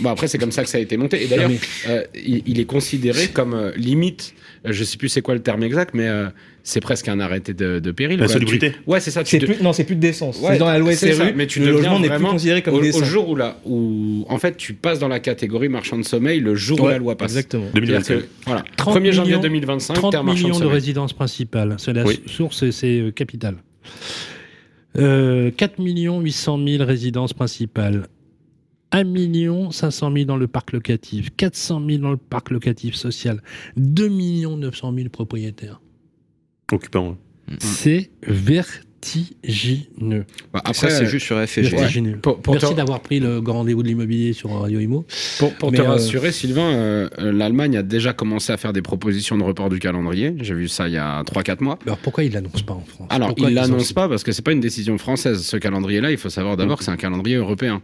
Bon, après, c'est comme ça que ça a été monté. Et d'ailleurs, euh, il, il est considéré comme euh, limite, euh, je sais plus c'est quoi le terme exact, mais euh, c'est presque un arrêté de, de péril. La salubrité. Tu- Ouais, c'est ça. tu te- plus, non, c'est plus de décence. Ouais, c'est dans la loi SRU, mais tu le logement n'est plus vraiment considéré comme au, au jour où, là, où, en fait, tu passes dans la catégorie marchand de sommeil le jour où la loi passe. Exactement. C'est-à-dire 2025. que, voilà, 30 1er janvier millions- 2025, 30 t'es un marchand millions de de sommeil. résidences principales. C'est la Oui. source, c'est- c'est euh, capital. Euh, 4 800 000 résidences principales. 1 500 000 dans le parc locatif, 400 000 dans le parc locatif social, 2 900 000 propriétaires. Occupant. ouais. C'est vertigineux. Bah, après, ça, c'est juste sur FFG. Vertigineux. pour, pour te- Merci d'avoir pris le grand rendez-vous de l'immobilier sur Radio Imo. Pour, pour Mais, te euh, rassurer, Sylvain, euh, euh, l'Allemagne a déjà commencé à faire des propositions de report du calendrier. J'ai vu ça il y a 3-4 mois. Alors pourquoi ils l'annoncent pas en France? Alors, Pourquoi ils sont- l'annoncent pas parce que c'est pas une décision française. Ce calendrier-là, il faut savoir d'abord que c'est un calendrier européen.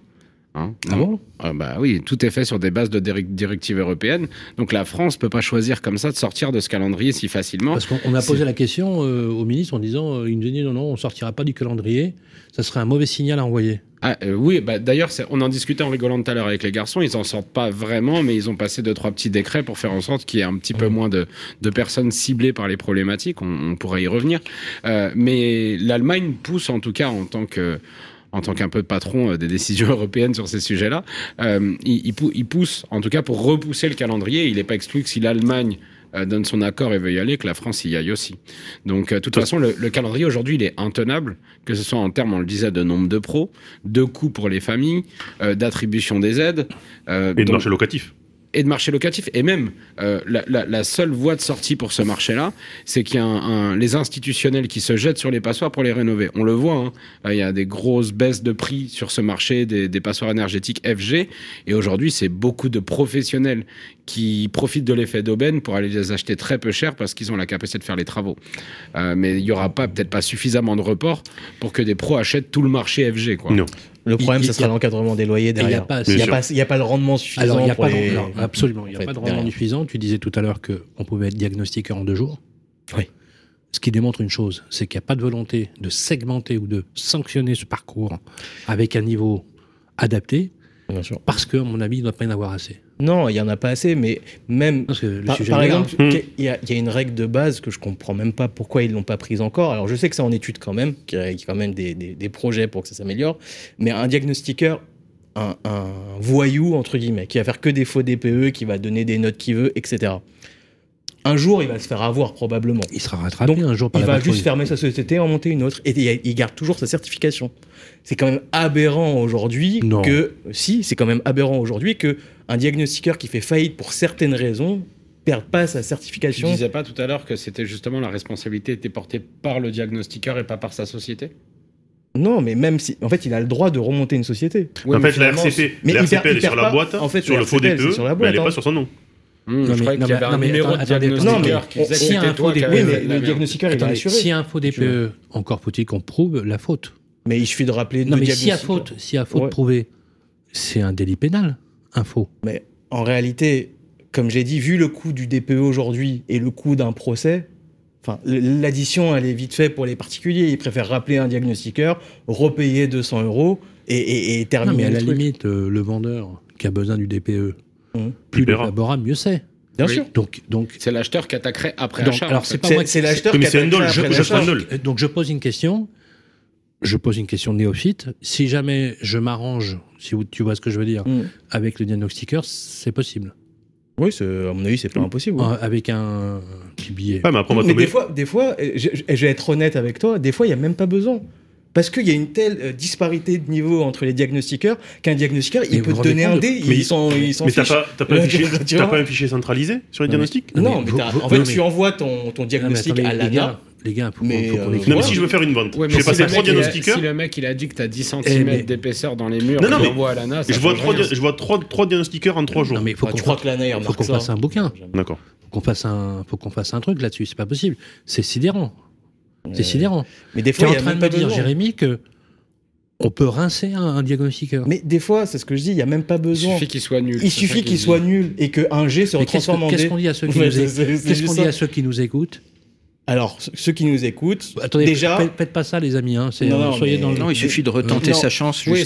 Hein Ah bon? Ah bah oui, tout est fait sur des bases de direc- directives européennes. Donc la France peut pas choisir comme ça de sortir de ce calendrier si facilement. Parce qu'on on a posé la question euh, au ministre en disant, euh, il nous a dit non, non, on sortira pas du calendrier, ça serait un mauvais signal à envoyer. Ah, euh, oui, bah, d'ailleurs, on en discutait en rigolant tout à l'heure avec les garçons. Ils en sortent pas vraiment, mais ils ont passé deux, trois petits décrets pour faire en sorte qu'il y ait un petit peu moins de, de personnes ciblées par les problématiques. On, on pourrait y revenir. Euh, mais l'Allemagne pousse, en tout cas, en tant que en tant qu'un peu de patron euh, des décisions européennes sur ces sujets-là, euh, il, il pou- il pousse, en tout cas pour repousser le calendrier. Il n'est pas exclu que si l'Allemagne euh, donne son accord et veut y aller, que la France y aille aussi. Donc, euh, de toute façon, le, le calendrier aujourd'hui, il est intenable, que ce soit en termes, on le disait, de nombre de pros, de coûts pour les familles, euh, d'attribution des aides. euh, Et de donc- marché locatif. Et de marché locatif. Et même, euh, la, seule voie de sortie pour ce marché-là, c'est qu'il y a les institutionnels qui se jettent sur les passoires pour les rénover. On le voit, hein. Il y a des grosses baisses de prix sur ce marché des, passoires énergétiques FG. Et aujourd'hui, c'est beaucoup de professionnels qui profitent de l'effet d'aubaine pour aller les acheter très peu cher parce qu'ils ont la capacité de faire les travaux. Euh, mais il n'y aura peut-être pas suffisamment de report pour que des pros achètent tout le marché FG. Quoi. Non. Le problème, il- sera l'encadrement des loyers Et il y a derrière. pas, Il n'y a, sûr. pas- il y a pas le rendement suffisant. alors, il y a pas de- les- alors, absolument, il n'y a fait, pas de rendement derrière. suffisant. Tu disais tout à l'heure qu'on pouvait être diagnostiqueur en deux jours. Oui. Ce qui démontre une chose, c'est qu'il n'y a pas de volonté de segmenter ou de sanctionner ce parcours avec un niveau adapté, Bien sûr. parce que, à mon avis, il ne doit pas y en avoir assez. Non, il n'y en a pas assez, mais même Parce que le Par, sujet par est là, exemple, Hmm. il y, a- il y a une règle de base que je comprends même pas pourquoi ils l'ont pas prise encore. Alors je sais que c'est en étude quand même, qu'il y a qu'il y a quand même des, des- des projets pour que ça s'améliore, mais un diagnostiqueur, un, un voyou entre guillemets, qui va faire que des faux DPE, qui va donner des notes qu'il veut, etc. Un jour, il va se faire avoir probablement. il sera rattrapé Donc, un jour par Il la va patrouille. juste fermer sa société, en monter une autre, et il garde toujours sa certification. C'est quand même aberrant aujourd'hui que, si, c'est quand même aberrant aujourd'hui que un diagnostiqueur qui fait faillite pour certaines raisons perde pas sa Tu certification. disais pas tout à l'heure que c'était justement la responsabilité était portée par le diagnostiqueur et pas par sa société? Non, mais même si, en fait, il a le droit de remonter une société. En mais fait, la RCP, mais la il RCP, perd- elle il est sur la boîte, en fait, sur le faux DPE, sur la mais elle n'est hein. pas sur son nom. Non, je mais- croyais non, qu'il y avait non, un mais numéro de diagnostiqueur non, qui que si toi qui le diagnostiqueur, il est assuré. si un faux DPE, encore faut-il qu'on prouve la faute. Mais il suffit de rappeler Non, mais a diagnostiqueur. faute, y a faute Ouais. prouvée, c'est un délit pénal, un faux. Mais en réalité, comme j'ai dit, vu le coût du DPE aujourd'hui et le coût d'un procès, enfin, l'addition, elle est vite faite pour les particuliers. Ils préfèrent rappeler un diagnostiqueur, repayer 200 euros et, et- et Non, terminer mais à la truc. limite, euh, le vendeur qui a besoin du DPE, Mhm. plus favorable, mieux c'est. Bien Oui. sûr. Donc, donc, C'est l'acheteur qui attaquerait après Donc, achat. alors, en c'est pas C'est moi- c'est l'acheteur qui c'est un attaque dol, ça je- après je. Euh, donc je pose une question. Je pose une question néophyte. Si jamais je m'arrange, si tu vois ce que je veux dire, Mm. avec le diagnostiqueur, c'est possible. Oui, c'est- à mon avis, c'est pas impossible. oui. Euh, Avec un petit billet. Ouais, mais après, Mais des fois, des fois, je, je- je vais être honnête avec toi, des fois, il n'y a même pas besoin. Parce qu'il y a une telle euh, disparité de niveau entre les diagnostiqueurs qu'un diagnostiqueur, Mais il peut te donner un dé, Mais ils s'en Mais t'as pas, t'as pas, pas un fichier centralisé sur les Non, mais- diagnostics Non, Non, mais vous- vous- en fait, tu mais- envoies ton, ton Non, mais diagnostic attendez, à l'ANA. les gars, faut, Mais, euh, équilibre. Non, mais si je veux faire une vente, Ouais, je vais si, passer trois diagnostiqueurs. si le mec il a dit que t'as 10 Eh, cm mais- d'épaisseur dans les murs, Non, non, mais à l'ANA, ça Je vois trois, je vois trois, trois diagnostiqueurs en trois jours. Non, mais faut qu'on tu crois fasse- que l'ANA, il faut remarque qu'on ça fasse un bouquin. D'accord. Faut qu'on fasse un, faut qu'on fasse un truc là-dessus. C'est pas possible. C'est sidérant. C'est sidérant. Mais des Tu es fois, en il y a train de même me pas dire, besoin. Jérémy, que on peut rincer un, un diagnostiqueur. Mais des fois, c'est ce que je dis, il n'y a même pas Il besoin. suffit qu'il soit nul. Il suffit qu'il dit. soit nul et qu'un G se qu'est-ce retransforme que- en qu'est-ce D. qu'on dit à ceux qui Ouais, nous Qu'est-ce dit à ceux qui nous écoutent? Alors, ceux qui nous écoutent, Attendez, déjà, faites, pas ça, les amis. Hein. C'est- Non, non, soyez mais- dans le. Non, il suffit de retenter Non. sa chance Oui,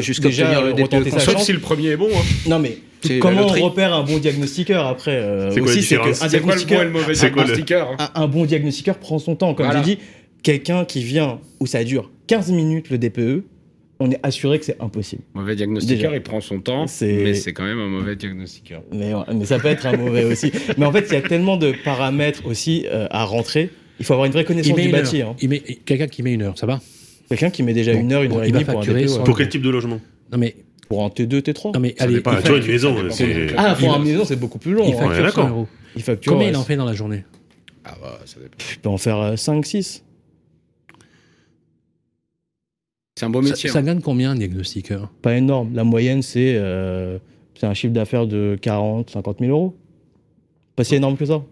jusqu'à Déjà, obtenir le constant. Sauf si le premier est bon. hein. non mais comment on repère un bon diagnostiqueur après euh, C'est quoi la aussi, c'est quoi le bon et diagnostiqueur, le mauvais diagnostiqueur un, un bon diagnostiqueur prend son temps. Comme Voilà. j'ai dit, quelqu'un qui vient où ça dure 15 minutes le DPE, on est assuré que c'est impossible. Mauvais diagnostiqueur, Déjà. il prend son temps, mais c'est quand même un mauvais diagnostiqueur. Mais, ouais, mais ça peut être un mauvais aussi. Mais en fait, il y a tellement de paramètres aussi euh, à rentrer. Il faut avoir une vraie Il connaissance met du une heure. bâti. hein. Met quelqu'un qui met une heure, ça va? Quelqu'un qui met déjà Bon, une heure, une bon, heure et demie pour un son- ouais. Pour quel type de logement? Non mais, Pour un T2, T3. non mais, Ça allez, il, fa- une maison, c'est. Ah, pour il un va- maison, c'est beaucoup plus long. il hein. facture d'accord. 100 euros. Il facture. Combien ouais, il en fait dans la journée Ah bah, ça dépend. Tu peux en faire 5, 6. C'est un beau métier. ça hein. gagne combien un diagnostiqueur? Pas énorme. La moyenne, c'est euh, c'est un chiffre d'affaires de 40, 50 000 euros. Pas si énorme que ça.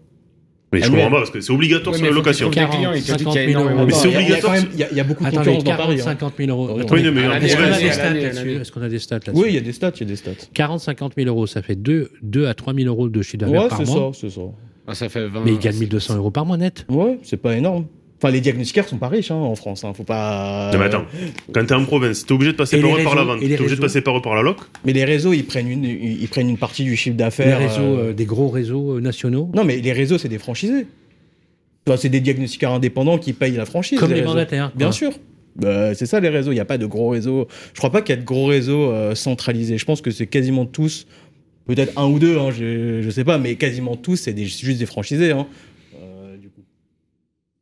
Mais je comprends pas parce que c'est obligatoire Ouais, sur la location. qu'il trouve des clients, il te dit 40 qu'il y a 000 énormément euros. Mais c'est obligatoire, Il y, a- beaucoup de concurrence dans 40, Paris. hein. 50 000 euros. Est-ce qu'on a des stats là-dessus Oui, il y a des stats, il y a des stats. 40, 50 000 euros, ça fait 2, 2 à 3 000 euros de chiffre d'affaires Ouais, par c'est mois. ça, c'est ça. Ah, ça fait 20. Mais il gagne 1200 euros par mois net. Ouais, c'est pas énorme. Enfin, les diagnostiqueurs sont pas riches hein, en France. Hein. Faut pas. Non, mais attends, quand t'es en province, t'es obligé de passer par les eux par la réseaux- vente, t'es obligé de réseaux passer par eux par la loc. Mais les réseaux, ils prennent une, ils prennent une partie du chiffre Les d'affaires. réseaux, euh, euh, des gros réseaux euh, nationaux, Non, mais les réseaux, c'est des franchisés. Enfin, c'est des diagnostiqueurs indépendants qui payent la franchise. comme les réseaux. mandataires. Bien sûr. Bah, c'est ça les réseaux. Il n'y a pas de gros réseaux. Je crois pas qu'il y a de gros réseaux euh, centralisés. Je pense que c'est quasiment tous, peut-être un ou deux, hein, je, je sais pas, mais quasiment tous, c'est juste des franchisés. hein.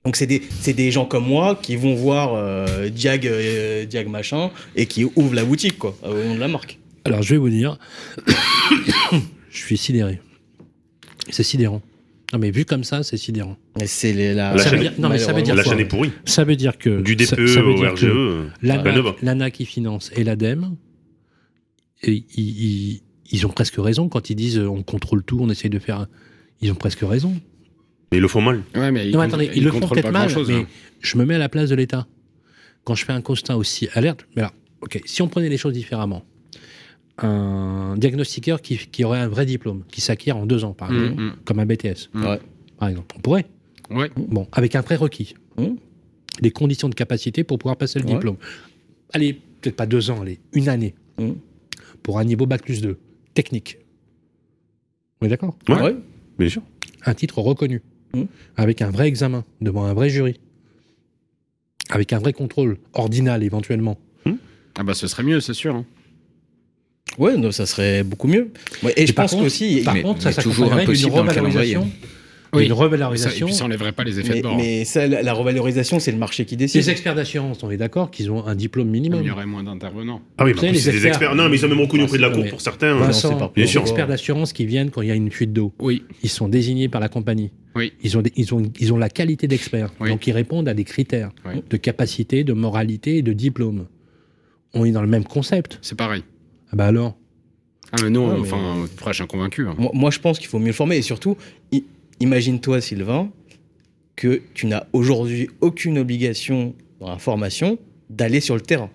Donc c'est des, c'est des gens comme moi qui vont voir euh, Diag, euh, Diag machin et qui ouvrent la boutique quoi, au nom de la marque. Alors, je vais vous dire, je suis sidéré. C'est sidérant. Non, mais vu comme ça, c'est sidérant. Et c'est la, La Ça veut chaîne- dire- non, mais ça veut dire La quoi chaîne est pourrie. Ça veut dire que. Du ça- DPE ça veut au dire RGE, que l'ANA, ben qui finance et l'ADEME, et ils, ils- ils ont presque raison quand ils disent on contrôle tout, on essaye de faire. Ils ont presque raison. Mais ils le font mal. Ouais, mais Non, mais attendez, ils, le font peut-être mal, mais hein. je me mets à la place de l'État. Quand je fais un constat aussi alerte, mais alors, ok, si on prenait les choses différemment, un diagnostiqueur qui, qui aurait un vrai diplôme, qui s'acquiert en deux ans, par exemple, Mm, mm. comme un BTS, Mm. Ouais. par exemple, on pourrait, Ouais. bon, avec un prérequis, Mm. des conditions de capacité pour pouvoir passer le Ouais. diplôme. Allez, peut-être pas deux ans, allez, une année, Mm. pour un niveau bac plus 2, technique. On est d'accord? Ouais. Ouais. Bien sûr. un titre reconnu, Mm. avec un vrai examen devant un vrai jury, avec un vrai contrôle ordinal éventuellement. Ah bah ce serait mieux, c'est sûr. hein. Ouais, non, ça serait beaucoup mieux. Ouais, et je pense contre- qu'aussi, Par Mais- contre, ça mais toujours s'accompagnerait d'une impossible dans le revalorisation. Oui. D'une Et ça, et revalorisation. puis ça enlèverait pas les effets mais, de bord. mais ça, la, la revalorisation, c'est le marché qui décide. Les experts d'assurance, on est d'accord qu'ils ont un diplôme minimum. il y aurait moins d'intervenants. Ah oui, mais c'est des experts- experts. Non, mais ils sont même reconnus auprès de la cour mais- pour certains. Vincent, Vincent, c'est pas bien les sûr. experts d'assurance qui viennent quand il y a une fuite d'eau. Oui. Ils sont désignés par la compagnie. Oui. Ils ont, des- ils ont, ils ont la qualité d'expert. Oui. Donc ils répondent à des critères Oui. de capacité, de moralité et de diplôme. On est dans le même concept. C'est pareil. Ah bah alors? Ah mais non, Ouais, mais- enfin, après, je suis convaincu. hein. Moi, moi, je pense qu'il faut mieux le former. Et surtout, imagine-toi, Sylvain, que tu n'as aujourd'hui aucune obligation dans la formation d'aller sur le terrain.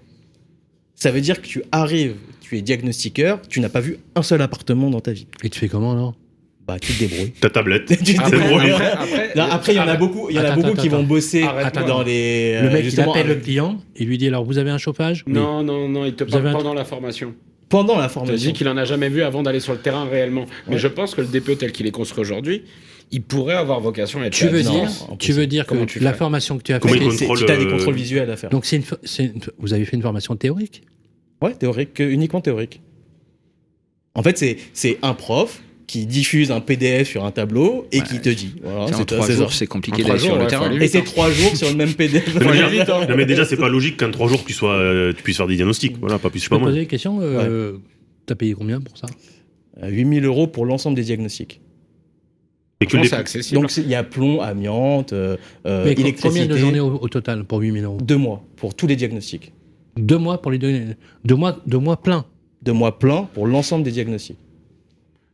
Ça veut dire que tu arrives, tu es diagnostiqueur, tu n'as pas vu un seul appartement dans ta vie. Et tu fais comment alors? Bah, tu te débrouilles. Ta tablette. Tu te Après, débrouilles. après, après, Là, après, il y en a beaucoup, il y en a Attends, beaucoup qui attends, vont bosser dans les. Le euh, mec, il appelle le avec- client, il lui dit alors vous avez un chauffage? Oui. Non, non, non, il te Vous parle pendant la formation. pendant la Il te formation. dit qu'il en a jamais vu avant d'aller sur le terrain réellement. Mais je pense que le DPE tel qu'il est construit aujourd'hui, il pourrait avoir vocation à être Tu veux dire, tu veux dire que tu la formation que tu as faite, Tu as des euh, contrôles visuels à faire. donc c'est une, fo- c'est une- vous avez fait une formation théorique Ouais, théorique, que- uniquement théorique. En fait, c'est- c'est un prof qui diffuse un PDF sur un tableau et Ouais. qui te dit. Voilà, c'est- trois jours, c'est compliqué d'aller sur jours, le ouais, terrain. Et c'est trois jours sur le même PDF. Non, mais, déjà, non, mais déjà, c'est pas logique qu'en trois jours, tu, sois, euh, tu puisses faire des diagnostics. Voilà, pas plus, Je peux poser une question euh, T'as payé combien pour ça? Euh, 8000 euros pour l'ensemble des diagnostics. Et que les- accessible. Donc il y a plomb, amiante, euh, euh, Mais électricité. combien de journées au, au total pour 8000 euros? Deux mois pour tous les diagnostics. Deux mois pour les deux, deux mois, deux mois pleins. Deux mois pleins pour l'ensemble des diagnostics.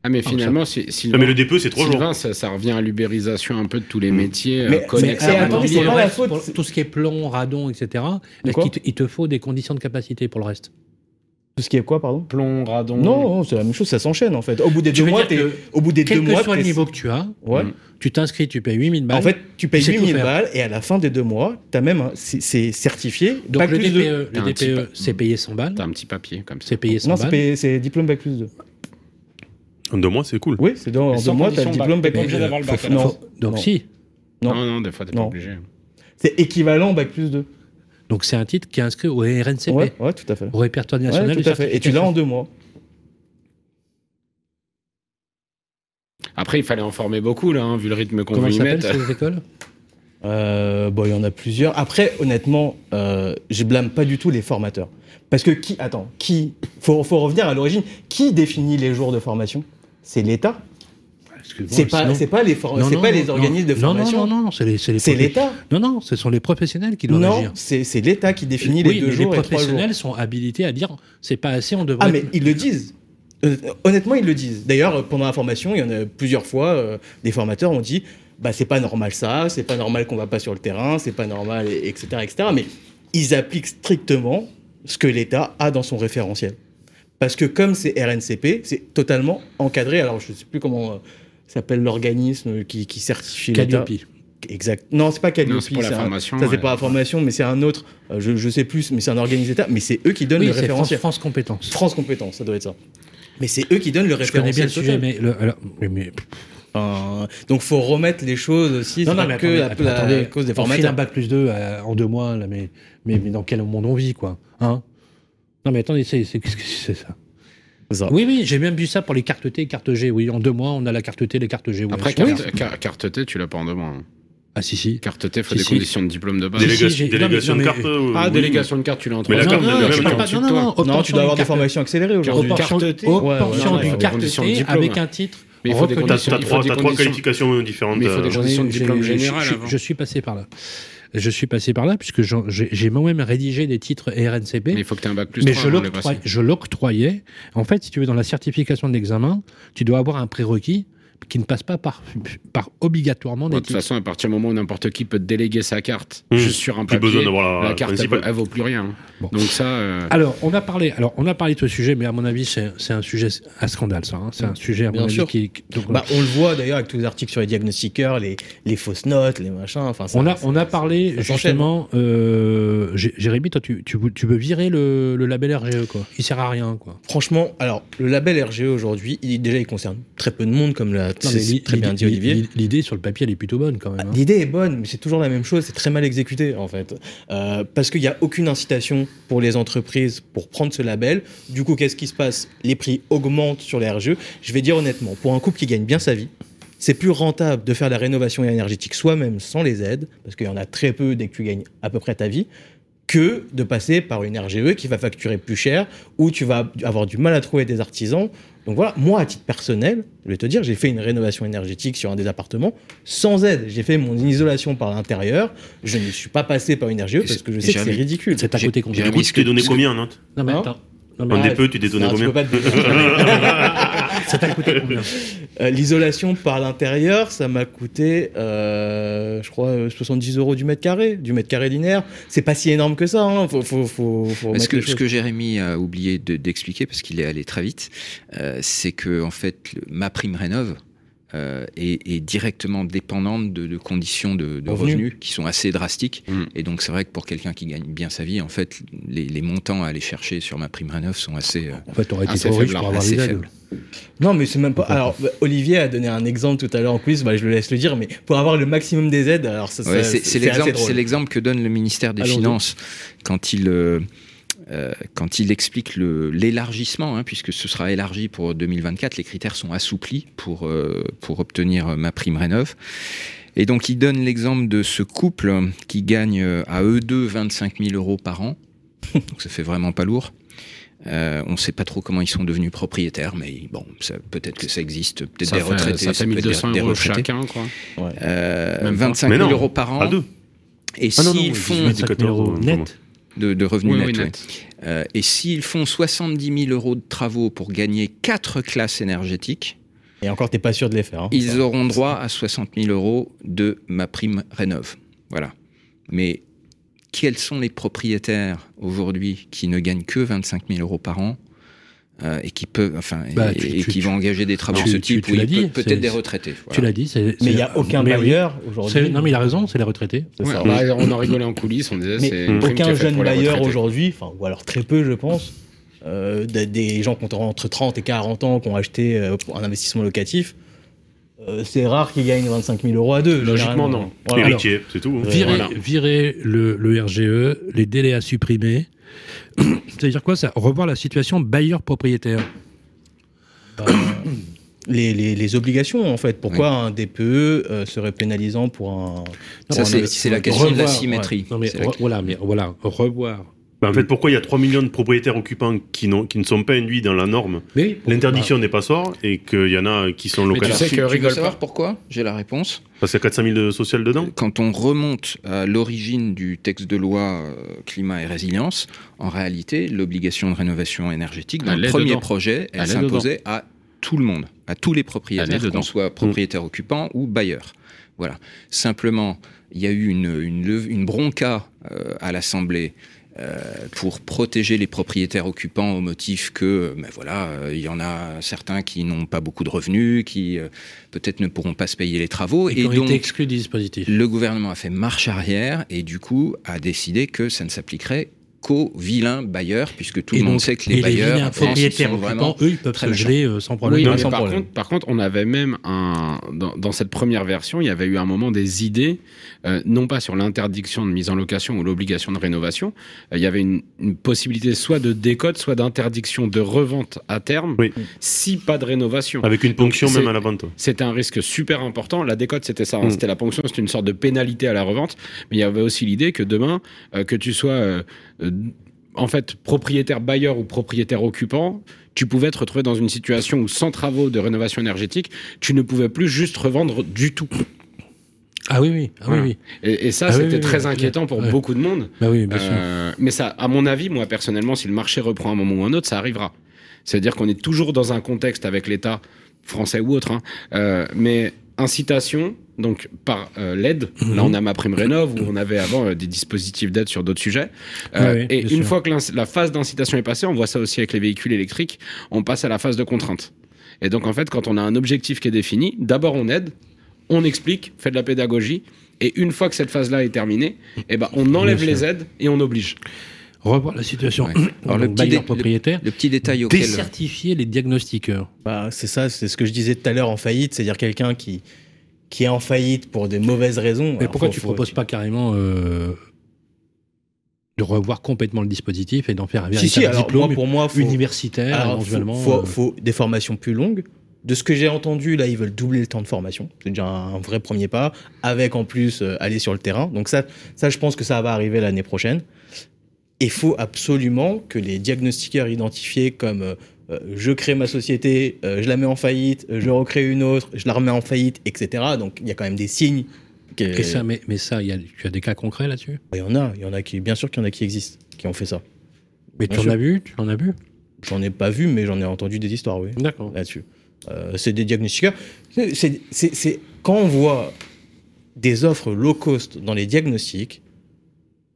Ah, mais Ah, finalement, si, Non, Sylvain, mais le DPE, c'est trois jours. Sylvain, ça, ça revient à l'ubérisation un peu de tous les métiers. Mais- euh, mais- attends, c'est pour pas la faute, pour tout ce qui est plomb, radon, etc. Est-ce quoi qu'il te, il te faut des conditions de capacité pour le reste? Tout ce qui est quoi, pardon Plomb, radon. Non, non, c'est la même chose, ça s'enchaîne en fait. Au bout des Tu deux mois, que au bout des Quel deux que mois, soit le niveau que tu as, Ouais. Mm. tu t'inscris, tu payes 8000 balles. En fait, tu payes Tu sais tout 8000 faire. balles et à la fin des deux mois, t'as même un- c'est certifié. donc bac le plus DPE, deux. Le DPE peu- c'est payé 100 balles. T'as un petit papier comme ça. C'est payé 100 Non, c'est balles. payé- c'est diplôme bac plus 2. En deux mois, c'est cool. Oui, c'est dans en deux mois, t'as le diplôme bac. plus obligé 2. d'avoir le bac, Faut- alors. Non, Faut- donc non. si. Non. Non, non, des fois, t'es pas Non. obligé. c'est équivalent bac plus 2. Donc c'est un titre qui est inscrit au RNCP, Ouais, ouais, tout à fait. au répertoire national Ouais, tout à fait. Et tu l'as en deux mois. Après, il fallait en former beaucoup, là, hein, vu le rythme qu'on Comment y mettre. ces écoles? Euh, bon, il y en a plusieurs. Après, honnêtement, euh, je blâme pas du tout les formateurs. Parce que qui, attends, qui, faut, faut revenir à l'origine. Qui définit les jours de formation? C'est l'État. C'est pas, pas les, Non, c'est non, pas non, les organismes de non, formation. Non, non, non, c'est l'État. Non, non, ce sont les professionnels qui doivent Non, agir. c'est c'est l'État qui définit oui, les deux mais jours les et trois jours. professionnels sont habilités à dire c'est pas assez, on devrait. Ah, mais ils le disent. Euh, honnêtement, ils le disent. D'ailleurs, euh, pendant la formation, il y en a plusieurs fois, euh, des formateurs ont dit bah, c'est pas normal ça, c'est pas normal qu'on va pas sur le terrain, c'est pas normal, et- etc., etc. Mais ils appliquent strictement ce que l'État a dans son référentiel. Parce que comme c'est RNCP, c'est totalement encadré. Alors, je sais plus comment euh, s'appelle l'organisme qui, qui certifie l'État. Exact. Non, c'est pas Calliope. Non, c'est pour la un- formation, Ça, c'est ouais. pas la formation, mais c'est un autre. euh, je, je sais plus, mais c'est un organisme d'État. Mais c'est eux qui donnent Oui, le c'est France, référentiel. France Compétences. France Compétences, ça doit être ça. Mais c'est eux qui donnent le Je connais référentiel. bien le sujet, mais, le- alors, mais, mais- Enfin, donc faut remettre les choses aussi. non, mais que attendez, la, attendez, la attendez. cause des un bac plus 2 en deux mois, là, mais, mais, mais dans quel monde on vit, quoi hein? Non, mais attendez, c'est c'est- qu'est-ce que c'est ça? Ça. Oui, oui, j'ai même vu ça pour les cartes T et cartes G. Oui, en deux mois, on a la carte T, les cartes G. oui, Après, carte, car- carte T, tu l'as pas en deux mois. hein. Ah, si, si. Carte T, faut Si, des si. conditions de diplôme de base. Délé- Délégation, si, j'ai- non, mais- délégation non, de carte. euh, Ah, oui. délégation de carte, tu l'as en Mais trois la carte, non, non, pas- non, de non, non, Non, tu dois avoir des formations accélérées aujourd'hui. Carte T. obtention Ouais, ouais, d'une ouais, carte T avec un titre. Mais il faut des trois, qualifications différentes. Mais il faut des euh, conditions de diplôme général. Je suis passé par là. Je suis passé par là puisque j'ai moi-même rédigé des titres RNCP. Mais il faut que tu aies un bac plus mais 3 je avant de les l'octroyais, passer. je l'octroyais. En fait, si tu veux, dans la certification de l'examen, tu dois avoir un prérequis qui ne passe pas par, par obligatoirement De toute façon, à partir du moment où n'importe qui peut te déléguer sa carte Mmh. juste sur un Plus papier, besoin d'avoir la, la carte, elle, elle vaut plus rien. hein. Bon. Donc ça, euh, Alors, on a parlé. Alors, on a parlé de ce sujet, mais à mon avis, c'est c'est un sujet à scandale, ça. hein. C'est un sujet à mon Bien avis sûr. qui. qui- donc, Bah, on le voit d'ailleurs avec tous les articles sur les diagnostiqueurs, les, les fausses notes, les machins. Enfin, ça- on a, on a parlé justement. Euh, Jé- Jérémy, toi, tu, tu, tu veux virer le, le label RGE, quoi. Il sert à rien, quoi. Franchement, alors le label RGE aujourd'hui, il, déjà il concerne très peu de monde, comme l'a c'est très bien dit Olivier. L'idée sur le papier, elle est plutôt bonne, quand même. hein. L'idée est bonne, mais c'est toujours la même chose, c'est très mal exécuté en fait. Euh, parce qu'il n'y a aucune incitation pour les entreprises pour prendre ce label. Du coup, qu'est-ce qui se passe? Les prix augmentent sur les RGE. Je vais dire honnêtement, pour un couple qui gagne bien sa vie, c'est plus rentable de faire la rénovation énergétique soi-même sans les aides, parce qu'il y en a très peu dès que tu gagnes à peu près ta vie, que de passer par une RGE qui va facturer plus cher, où tu vas avoir du mal à trouver des artisans. Donc voilà, moi à titre personnel, je vais te dire, j'ai fait une rénovation énergétique sur un des appartements sans aide. J'ai fait mon isolation par l'intérieur. Je ne suis pas passé par une RGE parce que je sais que c'est ridicule. C'est à côté combien Du coup, tu t'es donné combien, Nantes? Non, mais Hein attends. Non, mais En arrête. DPE, tu t'es donné Non, tu combien peux pas te donner. Ça t'a coûté combien Euh, L'isolation par l'intérieur, ça m'a coûté, euh, je crois, euh, 70 euros du mètre carré, du mètre carré linéaire. C'est pas si énorme que ça. Hein. Faut, faut, faut, faut Mais Ce que, ce que Jérémy a oublié de- d'expliquer, parce qu'il est allé très vite, euh, c'est que en fait, le- ma prime rénov euh, est, est directement dépendante de, de conditions de, de Revenus. revenus qui sont assez drastiques. Mm. Et donc, c'est vrai que pour quelqu'un qui gagne bien sa vie, en fait, les, les montants à aller chercher sur ma prime rénov sont assez, euh, En fait, t'aurais été Assez trop riche pour avoir assez les aides. Non, mais c'est même pas. Alors, Olivier a donné un exemple tout à l'heure en quiz. Bah, je le laisse le dire, mais pour avoir le maximum des aides, alors ça, Ouais, ça- c'est l'exemple, drôle. c'est l'exemple que donne le ministère des. Finances quand il euh, euh, quand il explique l'élargissement, hein, puisque ce sera élargi pour 2024, les critères sont assouplis pour, euh, pour obtenir ma prime rénov. Et donc il donne l'exemple de ce couple qui gagne euh, à eux deux 25 000 euros par an. donc ça fait vraiment pas lourd. Euh, on ne sait pas trop comment ils sont devenus propriétaires, mais bon, peut-être que ça existe, peut-être des fait, retraités. ça fait peut être des- 1200 des euros chacun, quoi. Euh, Même pas. 25 Mais 000 non, euros par an. À deux. Et Ah s'ils font 18 25 000 euros comment net. De, de revenus Oui, oui, nets, ouais. Euh, et s'ils font 70 000 euros de travaux pour gagner quatre classes énergétiques, Et encore, t'es pas sûr de les faire. hein. ils auront droit à 60 000 euros de ma prime rénov. Voilà. Mais quels sont les propriétaires aujourd'hui qui ne gagnent que 25 000 euros par an euh, et qui peuvent, enfin, et- Bah, et, tu- tu- qui vont engager des travaux de ce type ou peut-être des retraités. voilà. Tu l'as dit. c'est- Mais il n'y a aucun oui. bailleur aujourd'hui. Non, mais il a raison, c'est les retraités. C'est ça. Bah, on en rigolait en coulisses, on disait Mais c'est aucun jeune bailleur aujourd'hui, enfin, ou alors très peu, je pense, euh, des, des gens qui ont entre 30 et 40 ans qui ont acheté euh, un investissement locatif, euh, c'est rare qu'ils gagnent 25 000 euros à deux. Logiquement, non. Voilà. Héritier, c'est tout. hein. Virer, Voilà. virer le, le RGE, les délais à supprimer. C'est-à-dire quoi ça Revoir la situation bailleur-propriétaire. Bah, les, les- les obligations, en fait. Pourquoi un DPE euh, serait pénalisant pour un. pour Ça, c'est la question de la symétrie. Non, mais C'est la- re- voilà, mais voilà, revoir. Bah, en fait, pourquoi il y a 3 millions de propriétaires occupants qui, ne sont pas induits dans la norme Mais L'interdiction n'est pas sort et qu'il y en a qui sont Mais tu localisés. sais que tu veux rigole savoir pourquoi? J'ai la réponse. Parce qu'il y a 400 000 de social dedans. Quand on remonte à l'origine du texte de loi euh, climat et résilience, en réalité, l'obligation de rénovation énergétique, dans le premier dedans. projet, elle, s'imposait à tout le monde, à tous les propriétaires, dedans. qu'on soit propriétaire occupant ou bailleur. Voilà. Simplement, il y a eu une, une, leve- une bronca euh, à l'Assemblée pour protéger les propriétaires occupants au motif que, ben voilà, euh, il y en a certains qui n'ont pas beaucoup de revenus, qui euh, peut-être ne pourront pas se payer les travaux, et donc été exclus du dispositif. le gouvernement a fait marche arrière et du coup a décidé que ça ne s'appliquerait qu'aux vilains bailleurs, puisque tout Et le monde sait que et les bailleurs vilains ils propriétaires sont vraiment eux, ils peuvent très se geler euh, sans problème. Oui, Non, mais sans par problème. contre, par contre, on avait même un dans, dans cette première version, il y avait eu un moment des idées, euh, non pas sur l'interdiction de mise en location ou l'obligation de rénovation. Euh, il y avait une, une possibilité soit de décote, soit d'interdiction de revente à terme, Oui. si pas de rénovation. Avec une ponction même à la vente. C'était un risque super important. La décote, c'était ça. hein. Mm. C'était la ponction, c'était une sorte de pénalité à la revente. Mais il y avait aussi l'idée que demain, euh, que tu sois en fait propriétaire bailleur ou propriétaire occupant, tu pouvais te retrouver dans une situation où sans travaux de rénovation énergétique, tu ne pouvais plus juste revendre du tout. Ah oui, oui. Ah, oui, Voilà. oui. Et, et ça, Ah oui, c'était oui, très oui, inquiétant pour beaucoup de monde. Bah oui, bien sûr. Euh, mais ça, à mon avis, moi personnellement, si le marché reprend un moment ou un autre, ça arrivera. C'est-à-dire qu'on est toujours dans un contexte avec l'État français ou autre, hein, euh, mais incitation, donc par euh, l'aide. Mhm. Là, on a ma prime rénov où on avait avant euh, des dispositifs d'aide sur d'autres sujets. Euh, et une sûr. fois que la phase d'incitation est passée, on voit ça aussi avec les véhicules électriques, on passe à la phase de contrainte. Et donc en fait, quand on a un objectif qui est défini, d'abord on aide, on explique, fait de la pédagogie. Et une fois que cette phase-là est terminée, eh ben, on enlève Bien les sûr. aides et on oblige. Revoir la situation. Ouais. Alors, le petit propriétaire. Le petit détail auquel... Décertifier les diagnostiqueurs. Bah, c'est ça, c'est ce que je disais tout à l'heure en faillite, c'est-à-dire quelqu'un qui, qui est en faillite pour des mauvaises raisons. Mais Alors, pourquoi faut- tu faut- proposes pas carrément euh, de revoir complètement le dispositif et d'en faire un Si, véritable si, alors diplôme moi, pour moi, faut, universitaire alors, éventuellement faut, faut- euh, faut des formations plus longues. De ce que j'ai entendu, là, ils veulent doubler le temps de formation. C'est déjà un vrai premier pas, avec en plus euh, aller sur le terrain. Donc ça, ça, je pense que ça va arriver l'année prochaine. Il faut absolument que les diagnostiqueurs identifiés comme euh, je crée ma société, euh, je la mets en faillite, euh, je recrée une autre, je la remets en faillite, etc. Donc il y a quand même des signes. que- Et ça, mais, mais ça, il y a, tu as des cas concrets là-dessus? Il y en a, il y en a qui, bien sûr qu'il y en a qui existent, qui ont fait ça. Mais Bien tu en as vu? Tu en as vu? J'en ai pas vu, mais j'en ai entendu des histoires, oui. D'accord. là-dessus. Euh, c'est des diagnostiqueurs. C'est- c'est- c'est- c'est- quand on voit des offres low cost dans les diagnostics,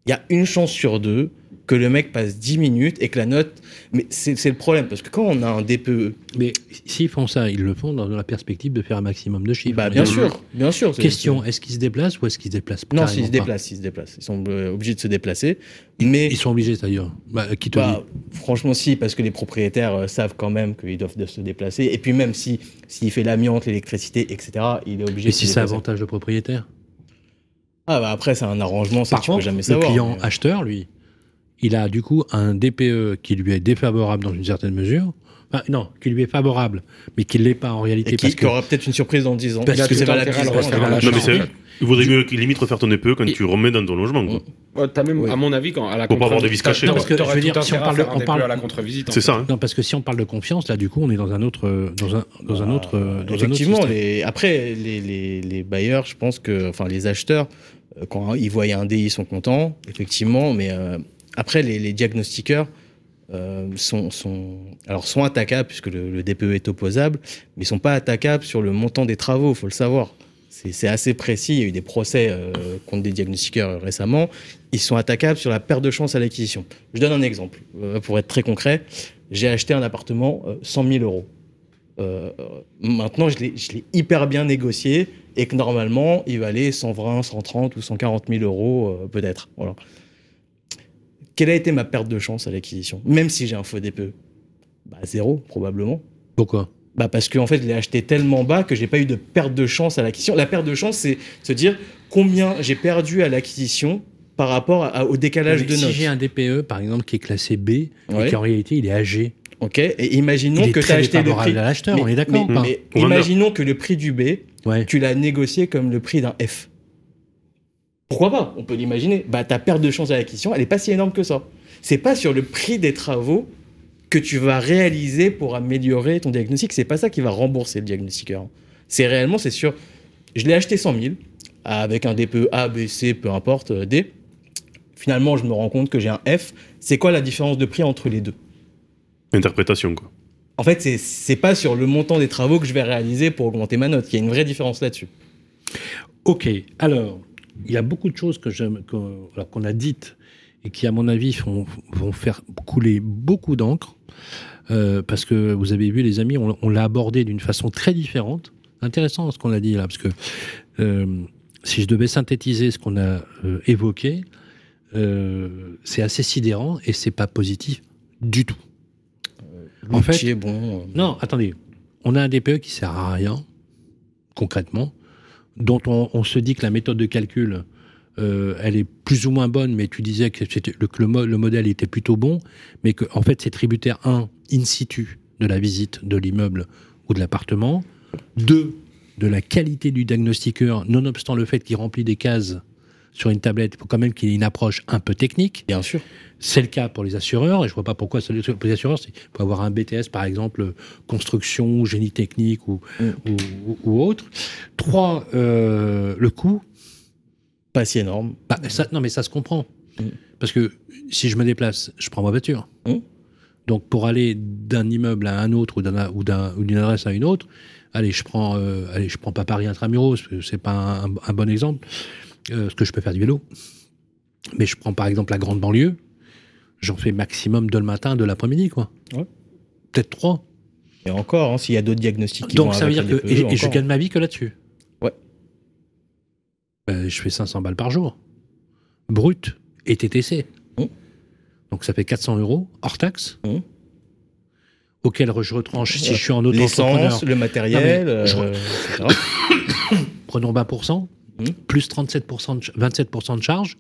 il y a une chance sur deux que le mec passe 10 minutes et que la note. Mais c'est le problème, parce que quand on a un DPE, Mais s'ils font ça, ils le font dans la perspective de faire un maximum de chiffres. bah, bien sûr, bien sûr. Question est-ce qu'ils se déplacent ou est-ce qu'ils se déplacent Non, s'ils se déplacent, ils se déplacent. Ils sont euh, obligés de se déplacer. Mais Ils sont obligés, c'est-à-dire bah, Qui te Bah, franchement, si, parce que les propriétaires euh, savent quand même qu'ils doivent de- se déplacer. Et puis même si s'il fait l'amiante, l'électricité, etc., il est dit obligé Et de se si c'est déplacer. avantage de propriétaire Ah bah après c'est un arrangement, ça Par tu peux contre, jamais le savoir. client mais- acheteur, lui, il a du coup un DPE qui lui est défavorable dans une certaine mesure. Enfin, non, qui lui est favorable, mais qui ne l'est pas en réalité. Et qui, parce aura peut-être une surprise dans 10 ans. Parce Parce que que c'est pas la il vaudrait mieux limite refaire ton DPE quand tu remets dans ton logement. quoi. Ouais, t'as même, à mon avis, quand, à la pas avoir de vis quoi. Parce que, je veux dire, tout si on parle de- on parle- à la contre-visite. C'est ça. hein. non, parce que si on parle de confiance, là, du coup, on est dans un autre, euh, dans un, dans un autre, euh, un autre Effectivement, les, après, les, les, les bailleurs, je pense que, enfin, les acheteurs, euh, quand ils voient un D, ils sont contents, effectivement, mais euh, après, les, diagnostiqueurs euh, sont, alors, sont attaquables, puisque le, DPE est opposable, mais ils sont pas attaquables sur le montant des travaux, faut le savoir. C'est assez précis, il y a eu des procès euh, contre des diagnostiqueurs euh, récemment. Ils sont attaquables sur la perte de chance à l'acquisition. Je donne un exemple, pour être très concret. J'ai acheté un appartement euh, 100 000 euros. Maintenant, je l'ai hyper bien négocié et que normalement, il valait 120, 130 ou 140 000 euros, peut-être. Voilà. Quelle a été ma perte de chance à l'acquisition? Même si j'ai un faux DPE bah, Zéro, probablement. Pourquoi? Bah parce qu'en fait, je l'ai acheté tellement bas que j'ai pas eu de perte de chance à l'acquisition. La perte de chance, c'est se dire combien j'ai perdu à l'acquisition par rapport à- au décalage Mais de Si notes. j'ai un DPE, par exemple, qui est classé B, et Ouais. qu'en réalité, il est âgé, Ok. Et imaginons que tu as acheté le prix. à l'acheteur, on est d'accord mais- imaginons que le prix du B, Ouais. tu l'as négocié comme le prix d'un F. Pourquoi pas? On peut l'imaginer. Bah, ta perte de chance à l'acquisition, elle n'est pas si énorme que ça. C'est pas sur le prix des travaux que tu vas réaliser pour améliorer ton diagnostic. C'est pas ça qui va rembourser le diagnostiqueur. C'est réellement, c'est sur. Je l'ai acheté 100 000 avec un DPE A, B, C, peu importe, euh, D. Finalement, je me rends compte que j'ai un F. C'est quoi la différence de prix entre les deux? Interprétation, quoi. En fait, c'est- c'est pas sur le montant des travaux que je vais réaliser pour augmenter ma note. Il y a une vraie différence là-dessus. Ok, alors, il y a beaucoup de choses que qu'on a dites et qui, à mon avis, font- vont faire couler beaucoup d'encre. euh, parce que vous avez vu, les amis, on, on l'a abordé d'une façon très différente. Intéressant ce qu'on a dit là, parce que euh, si je devais synthétiser ce qu'on a euh, évoqué, c'est assez sidérant et c'est pas positif du tout. En fait- est bon. Non, attendez. On a un DPE qui sert à rien, concrètement, dont on, se dit que la méthode de calcul, euh, elle est plus ou moins bonne, mais tu disais que, le, modèle était plutôt bon, mais que en fait c'est tributaire, un, in situ de la visite de l'immeuble ou de l'appartement, deux, de la qualité du diagnostiqueur, nonobstant le fait qu'il remplit des cases sur une tablette, il faut quand même qu'il ait une approche un peu technique. Bien sûr. C'est le cas pour les assureurs, et je vois pas pourquoi c'est le cas pour les assureurs. Il faut avoir un BTS, par exemple, construction, génie technique ou, Mm. ou, ou- ou autre. Trois, euh, le coût. Pas si énorme. Bah, ça, non, mais ça se comprend. Mm. Parce que si je me déplace, je prends ma voiture. Mm. Donc, pour aller d'un immeuble à un autre ou d'un- ou d'un- ou d'une adresse à une autre, allez, je prends, euh, allez, je prends pas Paris intramuros, c'est pas un, un bon exemple, euh, parce que je peux faire du vélo. Mais je prends par exemple la grande banlieue, j'en fais maximum deux le matin, deux l'après-midi, quoi. Ouais. Peut-être trois. Et encore, hein, s'il y a d'autres diagnostics qui Donc vont ça veut dire que. Et, et je gagne ma vie que là-dessus. Ouais. Euh, je fais 500 balles par jour. Brut et TTC. Mmh. Donc ça fait 400 euros hors taxe. Mmh. Auquel je retranche si je suis en auto-entrepreneur. L'essence, le matériel, Non, je- euh. Prenons 20%, Mmh. plus 37% de, ch- 27% de charge.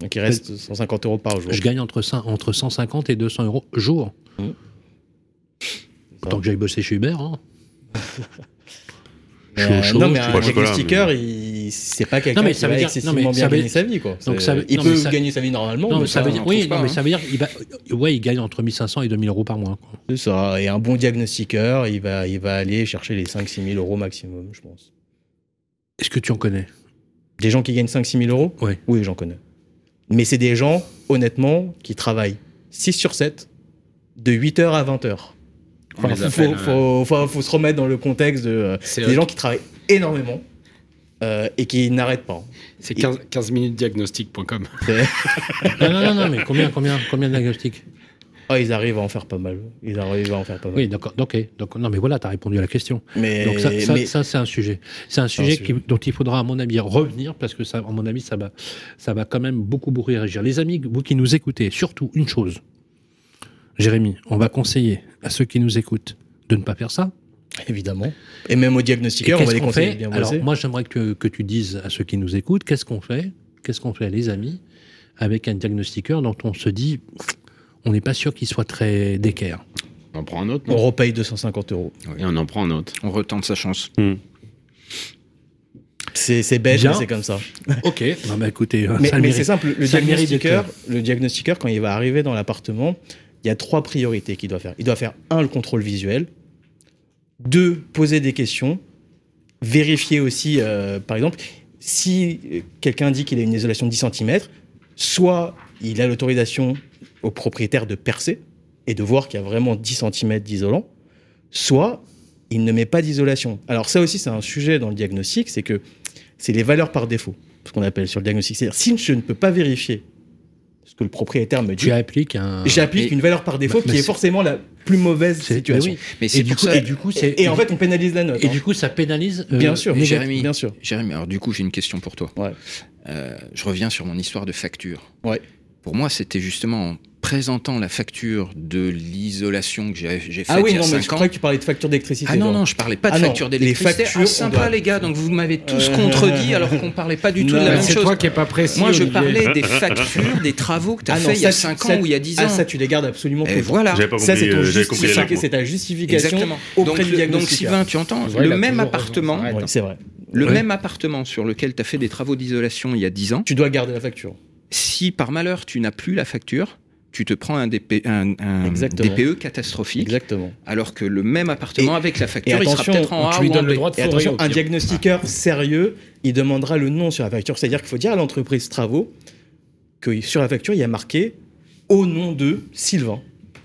Donc il reste 150 euros par jour. Je gagne entre, cin- entre 150 et 200 euros jour. Mmh. Autant que j'aille bosser chez Uber. hein. Mais, Je suis au euh, chaud, non, mais un pas diagnostiqueur, il... c'est pas quelqu'un mais qui ça va dire- excessivement non, mais bien ça veut gagner sa vie. Quoi. donc ça veut- il non, peut mais ça- gagner sa vie normalement. Non, mais mais ça veut dire, oui, trouve non, pas, mais hein. ça veut dire il va, ouais, il gagne entre 1500 et 2000 euros par mois. C'est ça. Et un bon diagnostiqueur, il va, il va aller chercher les 5-6 000 euros maximum, je pense. Est-ce que tu en connais? Des gens qui gagnent 5-6 000 euros? Ouais. Oui, j'en connais. Mais c'est des gens, honnêtement, qui travaillent 6 sur 7, de 8h à 20h. On les faut, appelle, faut, euh, faut- faut- faut se remettre dans le contexte de euh, C'est des gens qui travaillent énormément euh, et qui n'arrêtent pas. c'est 15, 15 minutes diagnostic.com. non, non, non, non, mais combien, combien, combien de diagnostics? Ah, ils arrivent à en faire pas mal. Ils arrivent à en faire pas mal. Oui, d'accord. Ok. Donc, non, mais voilà, tu as répondu à la question. Mais, Donc, ça, ça, mais- ça, c'est un sujet. C'est un un sujet, qui- dont il faudra, à mon avis, revenir parce que, ça, à mon avis, ça va, ça va quand même beaucoup, beaucoup réagir. Les amis, vous qui nous écoutez, surtout une chose. Jérémy, on va conseiller à ceux qui nous écoutent de ne pas faire ça. évidemment. Et même aux diagnostiqueurs, on va qu'est-ce les qu'on conseiller de fait bien Alors, moi, j'aimerais que, que tu dises à ceux qui nous écoutent, qu'est-ce qu'on fait? Qu'est-ce qu'on fait, les amis avec un diagnostiqueur dont on se dit, on n'est pas sûr qu'il soit très d'équerre. On en prend un autre, On repaye 250 euros. Et on en prend un autre. On retente sa chance. C'est c'est bête, mais c'est comme ça. Ok. Non, bah écoutez, Mais, ça le mais c'est simple, le diagnostiqueur, le diagnostiqueur, quand il va arriver dans l'appartement, il y a trois priorités qu'il doit faire. Il doit faire un, le contrôle visuel, deux, poser des questions, vérifier aussi, euh, par exemple, si euh, quelqu'un dit qu'il a une isolation de 10 cm, soit il a l'autorisation au propriétaire de percer et de voir qu'il y a vraiment 10 cm d'isolant, soit il ne met pas d'isolation. Alors ça aussi, c'est un sujet dans le diagnostic, c'est que c'est les valeurs par défaut, ce qu'on appelle sur le diagnostic. C'est-à-dire, si je ne peux pas vérifier ce que le propriétaire me dit, Tu appliques un. j'applique Et- une valeur par défaut Bah, qui est forcément la plus mauvaise situation. mais oui. Mais Et c'est du coup, ça. et du coup, c'est. Et, et en fait, on pénalise la note. et hein. du coup, ça pénalise. euh, bien sûr. Jérémy, bien sûr. Jérémy, alors du coup, j'ai une question pour toi. Ouais. Euh, je reviens sur mon histoire de facture. Ouais. Pour moi, c'était justement en présentant la facture de l'isolation que j'ai faite Ah oui, il y a non, mais 5 je ans. croyais que tu parlais de facture d'électricité. Ah non, non, je parlais pas de Ah facture les d'électricité. factures, Ah, sympa doit- les gars, donc vous m'avez tous Euh, contredit alors qu'on parlait pas du tout Non, de la mais même C'est chose. toi qui est pas précis. Moi, je parlais des factures, des travaux que tu as Ah non, fait il y a ça, 5 ça- ans ou il y a 10 ans. Ah, ça, tu les gardes absolument Et voilà. J'avais pas Ça, c'est euh, compris lettre, c'est ta justification Exactement. auprès Donc, du le- donc. Sylvain, tu entends, le même appartement, c'est vrai. C'est le Ouais. même appartement sur lequel tu as fait des travaux d'isolation il y a 10 ans, Tu dois garder la facture. si par malheur tu n'as plus la facture, tu te prends un, DP un, un Exactement. DPE catastrophique, Exactement. alors que le même appartement Et- avec la facture, il sera attention, peut-être en A tu lui ou en donnes le droit de Et attention, un diagnostiqueur sérieux, il demandera le nom sur la facture. C'est-à-dire qu'il faut dire à l'entreprise travaux que sur la facture, il y a marqué au nom de Sylvain.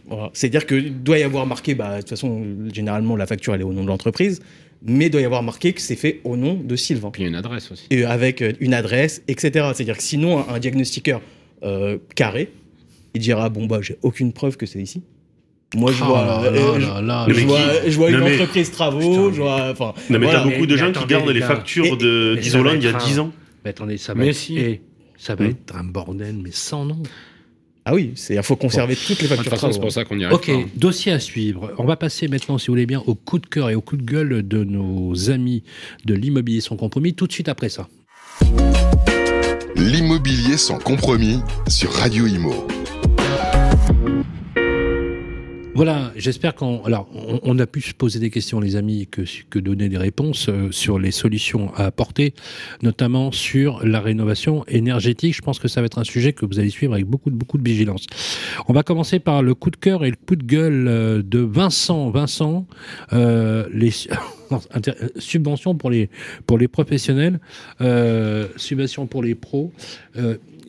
Voilà. C'est-à-dire qu'il doit y avoir marqué, bah, de toute façon, généralement, la facture, elle est au nom de l'entreprise, mais il doit y avoir marqué que c'est fait au nom de Sylvain. Puis il y a une adresse aussi. Et avec euh, une adresse, etc. C'est-à-dire que sinon, un, un diagnostiqueur euh, carré, il dira Bon, bah, j'ai aucune preuve que c'est ici. Moi, je Oh vois, là là je- vois, une entreprise travaux, Putain, je vois. Enfin, Non, mais voilà. t'as beaucoup de gens qui gardent les factures de- d'isolant il y a être 10 un- ans. Mais attendez, ça va Mais être. si. ça va Hmm. être un bordel, mais sans nom. Ah oui, c'est il faut conserver toutes les De toute factures façon, c'est pour ça qu'on y arrive. Ok, pas, hein. dossier à suivre. On va passer maintenant, si vous voulez bien, au coup de cœur et au coup de gueule de nos amis de l'immobilier sans compromis, tout de suite après ça. L'immobilier sans compromis sur Radio Imo. Voilà, j'espère qu'on. A pu se poser des questions, les amis, que, donner des réponses euh, sur les solutions à apporter, notamment sur la rénovation énergétique. Je pense que ça va être un sujet que vous allez suivre avec beaucoup, de- vigilance. On va commencer par le coup de cœur et le coup de gueule euh, de Vincent. Vincent, euh, les subventions pour les, pour les professionnels, subventions pour les pros.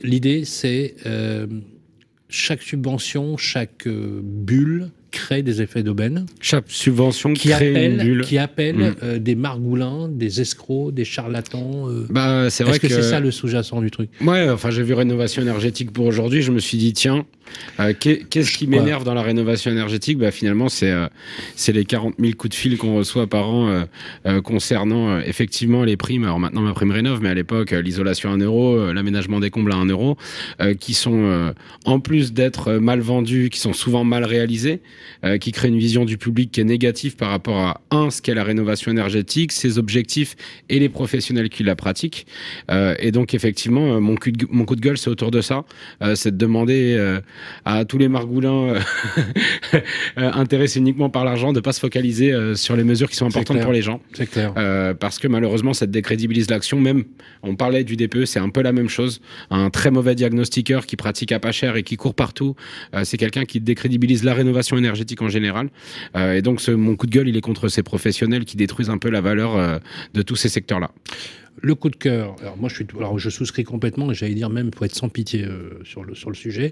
L'idée, c'est chaque subvention, chaque euh, bulle crée des effets d'aubaine Chaque subvention qui crée une appelle, bulle. qui appelle Mm. euh, des margoulins, des escrocs, des charlatans. euh. Bah, c'est vrai Est-ce que, que, c'est ça le sous-jacent du truc? Ouais, enfin, j'ai vu rénovation énergétique pour aujourd'hui. Je me suis dit, tiens, euh, qu'est- qu'est-ce qui m'énerve dans la rénovation énergétique? Bah, finalement, c'est euh, les 40 000 coups de fil qu'on reçoit par an euh, euh, concernant effectivement les primes. Alors maintenant, ma prime rénov, mais à l'époque, l'isolation à 1 euro, l'aménagement des combles à 1 euro, qui sont, en plus d'être mal vendus, qui sont souvent mal réalisés, qui créent une vision du public qui est négative par rapport à, un, ce qu'est la rénovation énergétique, ses objectifs et les professionnels qui la pratiquent. Et donc, effectivement, mon coup de, mon coup de gueule, c'est autour de ça. C'est de demander à tous les margoulins euh, euh, intéressés uniquement par l'argent de pas se focaliser euh, sur les mesures qui sont importantes pour les gens. C'est clair. Parce que malheureusement, ça décrédibilise l'action. Même, on parlait du DPE, c'est un peu la même chose. Un très mauvais diagnostiqueur qui pratique à pas cher et qui court partout, c'est quelqu'un qui décrédibilise la rénovation énergétique en général. Et donc, ce- mon coup de gueule, il est contre ces professionnels qui détruisent un peu la valeur de tous ces secteurs-là. Le coup de cœur. Alors moi, je suis, alors je souscris complètement. et J'allais dire même, faut être sans pitié euh, sur le sur le sujet.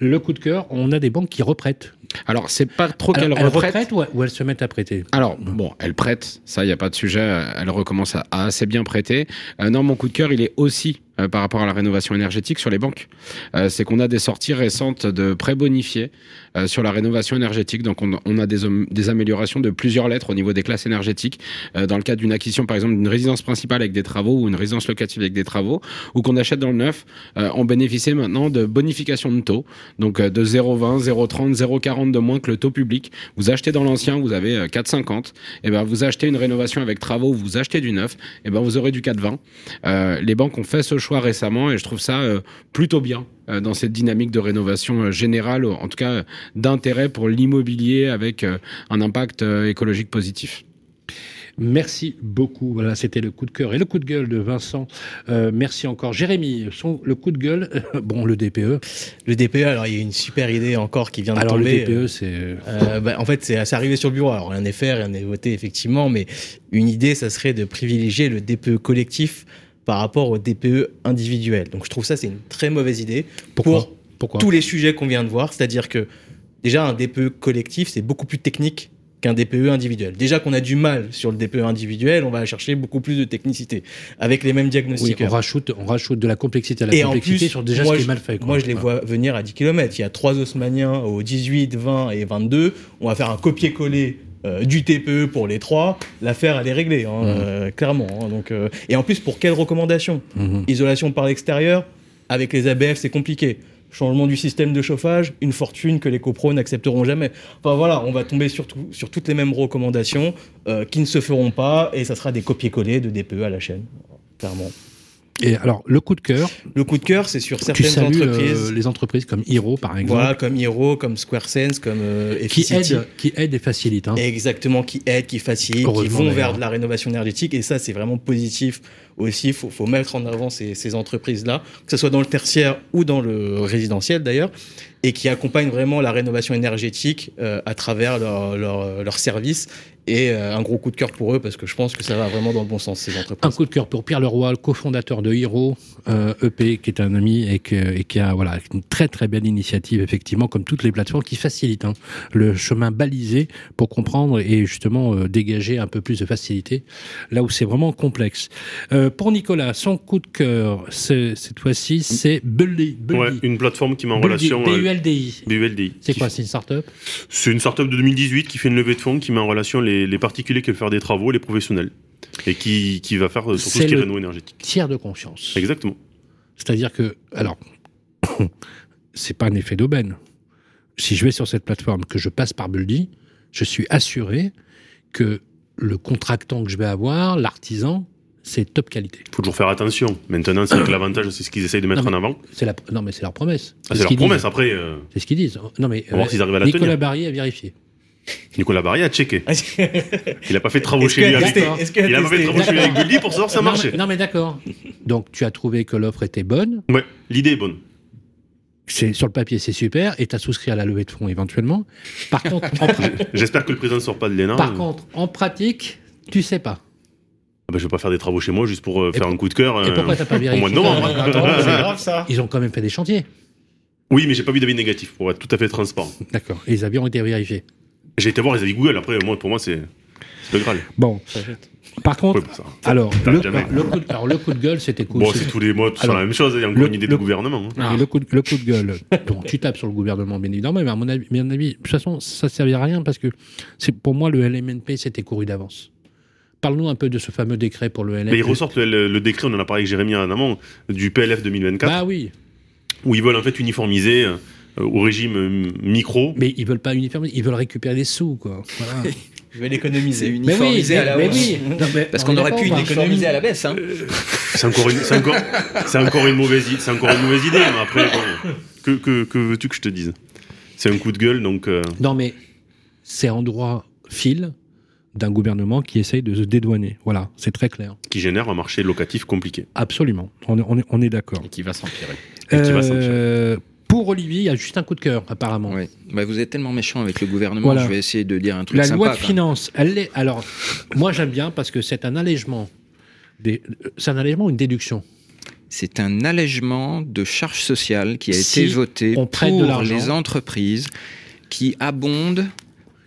Le coup de cœur. On a des banques qui reprêtent. Alors, c'est pas trop qu'elles elles reprêtent. ou, ou elles se mettent à prêter? Alors, bon, elle prête, ça, il n'y a pas de sujet, euh, elle recommence à, à assez bien prêter. Euh, non, mon coup de cœur, il est aussi euh, par rapport à la rénovation énergétique sur les banques. Euh, c'est qu'on a des sorties récentes de prêts bonifiés euh, sur la rénovation énergétique. Donc, on, a des, améliorations de plusieurs lettres au niveau des classes énergétiques. Dans le cadre d'une acquisition, par exemple, d'une résidence principale avec des travaux ou une résidence locative avec des travaux, ou qu'on achète dans le neuf, on bénéficie maintenant de bonification de taux. Donc, de 0,20, 0,30, 0,40 40 de moins que le taux public. Vous achetez dans l'ancien, vous avez euh, 4,50. Et ben vous achetez une rénovation avec travaux, vous achetez du neuf, et ben vous aurez du 4,20. Euh, les banques ont fait ce choix récemment et je trouve ça euh, plutôt bien euh, dans cette dynamique de rénovation euh, générale, en tout cas euh, d'intérêt pour l'immobilier avec euh, un impact euh, écologique positif. Merci beaucoup. Voilà, c'était le coup de cœur et le coup de gueule de Vincent. Euh, merci encore. Jérémy, son, le coup de gueule, bon, le DPE. Le DPE, alors il y a une super idée encore qui vient de Alors, tomber. le DPE, c'est. Euh, bah, en fait, c'est c'est arrivé sur le bureau. Alors, rien n'est fait, rien n'est voté, effectivement, mais une idée, ça serait de privilégier le DPE collectif par rapport au DPE individuel. Donc, je trouve ça, c'est une très mauvaise idée Pourquoi pour Pourquoi tous les sujets qu'on vient de voir. C'est-à-dire que, déjà, un DPE collectif, c'est beaucoup plus technique qu'un DPE individuel. Déjà qu'on a du mal sur le DPE individuel, on va chercher beaucoup plus de technicité avec les mêmes Oui, diagnostiqueurs. on rajoute, on rajoute de la complexité à la Et en complexité plus, sur déjà moi, ce qui est je- mal fait. quoi. Moi, je les Voilà. vois venir à 10 km. Il y a trois haussmanniens au 18, 20 et 22. On va faire un copier-coller euh, du TPE pour les trois. L'affaire, elle est réglée, hein, euh, clairement. hein. donc, euh, et en plus, pour quelles recommandations Mhm. Isolation par l'extérieur, avec les ABF, c'est compliqué. Changement du système de chauffage, une fortune que les copros n'accepteront jamais. Enfin voilà, on va tomber sur, tout- sur toutes les mêmes recommandations euh, qui ne se feront pas et ça sera des copier-coller de DPE à la chaîne, clairement. Et alors, le coup de cœur, Le coup de cœur, c'est sur tu certaines euh, entreprises. les entreprises comme Hero, par exemple, Voilà, comme Hero, comme SquareSense, comme euh, qui aident, qui aident et facilitent. hein. Exactement, qui aident, qui facilitent, qui vont vers de la rénovation énergétique. Et ça, c'est vraiment positif aussi. Il faut, mettre en avant ces, entreprises-là, que ce soit dans le tertiaire ou dans le résidentiel d'ailleurs, et qui accompagnent vraiment la rénovation énergétique euh, à travers leurs leur, leur services. Et euh, un gros coup de cœur pour eux, parce que je pense que ça va vraiment dans le bon sens, ces Un entreprises. coup de cœur pour Pierre Leroy, le cofondateur de Hero euh, EP, qui est un ami et, qui a voilà une très très belle initiative effectivement, comme toutes les plateformes qui facilitent hein, le chemin balisé pour comprendre et justement euh, dégager un peu plus de facilité là où c'est vraiment complexe. Pour Nicolas, son coup de cœur cette fois-ci, c'est Bully. Bully. Ouais, une plateforme qui met en Bully, relation. euh, B-U-L-D-I. BULDI. C'est quoi C'est une start-up? C'est une startup de 2018 qui fait une levée de fonds qui met en relation les, les particuliers qui veulent faire des travaux, les professionnels. Et qui, qui va faire euh, surtout ce qui est réno énergétique. Tiers de confiance. Exactement. C'est-à-dire que, alors, c'est pas un effet d'aubaine. Si je vais sur cette plateforme, que je passe par Buldy, je suis assuré que le contractant que je vais avoir, l'artisan, c'est top qualité. Il faut toujours faire attention. Maintenant, c'est que l'avantage, c'est ce qu'ils essayent de mettre Non, en avant. C'est la, non, mais c'est leur promesse. Ah, ce c'est leur qu'ils promesse. disent. Après, euh, C'est ce qu'ils disent. Non, mais On va voir s'ils arrivent à la Nicolas tenir. Barry a vérifié. Nicolas Barry a checké. Il n'a pas fait de travaux chez lui avec. Il a pas fait de travaux chez lui avec Bully pour savoir si ça marchait. non, mais d'accord. Donc, tu as trouvé que l'offre était bonne. Ouais, l'idée est bonne. C'est sur le papier, c'est super, et tu as souscrit à la levée de fonds éventuellement. Par contre, en, J'espère que le président ne sort pas de l'ENA. par Euh, contre, en pratique, tu sais pas. Ah bah, je vais pas faire des travaux chez moi juste pour euh, faire un coup de cœur Et euh, pourquoi t'as pas au vérifié mois de novembre. Attends, c'est grave ça. Ils ont quand même fait des chantiers. Oui, mais j'ai pas vu d'avis négatif pour être tout à fait transparent. D'accord. Et les avions ont été vérifiés. J'ai été voir les avis Google. Après, moi, pour moi, c'est le Graal. Bon. Par contre, Ouais, bah, ça. alors le, coup de, alors, le coup de gueule, c'était cool. Bon, C'est- tous les mois, tout Alors, la même chose. Il y a encore une idée le- de gouvernement. hein. Et le, coup de, le coup de gueule. Bon, tu tapes sur le gouvernement, bien évidemment, mais à mon avis, mais à mon avis de toute façon, ça ne servira à rien parce que c'est pour moi, le LMNP, c'était couru d'avance. Parle-nous un peu de ce fameux décret pour le LMNP. Mais ils ressortent le, le- le décret, on en a parlé avec Jérémy en amont, du PLF 2024, Bah oui, où ils veulent en fait uniformiser euh, au régime euh, micro. mais ils veulent pas uniformiser, ils veulent récupérer des sous, quoi. Voilà. Je vais l'économiser. mais oui, à la mais hausse. oui. Non, mais Parce on qu'on aurait pu uniformiser à la baisse. Hein. C'est encore, une- c'est encore, c'est encore une mauvaise, i- c'est encore une mauvaise idée. Mais après, bon, que, que, que veux-tu que je te dise? C'est un coup de gueule, donc euh, Non, mais c'est en droit fil d'un gouvernement qui essaye de se dédouaner. Voilà, c'est très clair. qui génère un marché locatif compliqué. Absolument, on est, on est, on est d'accord. Et qui va s'empirer. Euh, pour Olivier, il y a juste un coup de cœur, apparemment. Ouais. Bah, vous êtes tellement méchant avec le gouvernement, Voilà. je vais essayer de dire un truc La sympa. loi de quoi. finances, elle est. Alors, moi j'aime bien parce que c'est un allègement. Des... C'est un allègement ou une déduction? C'est un allègement de charges sociales qui a Si été voté on prête de pour les entreprises qui abondent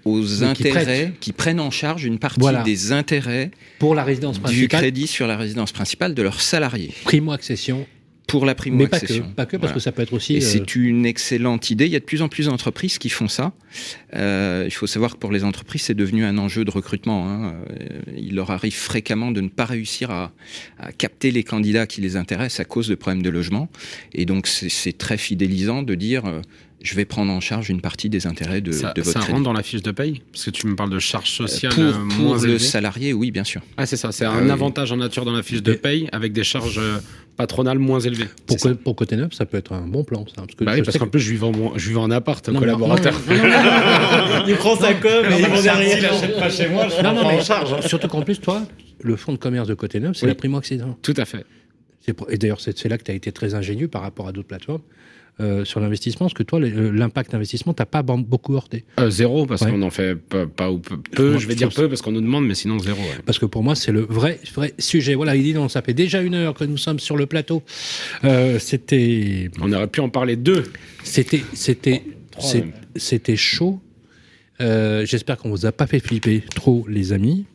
aux qui intérêts, qui, prennent en charge une partie Voilà. des intérêts pour la résidence du crédit sur la résidence principale de leurs salariés primo-accession, pour la mais pas que, pas que parce Voilà. que ça peut être aussi. Et euh, c'est une excellente idée. Il y a de plus en plus d'entreprises qui font ça. Euh, il faut savoir que pour les entreprises, c'est devenu un enjeu de recrutement. hein. Euh, Il leur arrive fréquemment de ne pas réussir à, à capter les candidats qui les intéressent à cause de problèmes de logement. Et donc, c'est c'est très fidélisant de dire, euh, je vais prendre en charge une partie des intérêts de, ça, de votre ça crédit. rentre dans la fiche de paye Parce que tu me parles de charges sociales pour, euh, pour moins le élevées. salarié, oui, bien sûr. Ah, c'est ça, c'est un oui. avantage en nature dans la fiche de paye avec des charges euh, patronales moins élevées. Pour, co- pour côté neuf, ça peut être un bon plan. Ça, parce que Bah oui, parce qu'en que- plus, je vivais en, je vivais en appart, Non, collaborateur. non, non, Il prend sa com et il vont derrière. pas chez moi, je non, non, mais surtout qu'en plus, toi, le fonds de commerce de côté neuf, c'est Oui. la primo-accédant. Tout à fait. Et d'ailleurs, c'est là que tu as été très ingénieux par rapport à d'autres plateformes euh, sur l'investissement, parce que toi, euh, l'impact investissement, t'as pas beaucoup heurté. Euh, zéro, parce Ouais. qu'on en fait pas, pas ou peu. peu, Moi, je vais dire peu parce qu'on nous demande, mais sinon zéro. ouais. Parce que pour moi, c'est le vrai, vrai sujet. Voilà, il dit non, ça fait déjà une heure que nous sommes sur le plateau. Euh, c'était, On aurait pu en parler deux. c'était, c'était, c'était chaud. J'espère qu'on vous a pas fait flipper trop, les amis.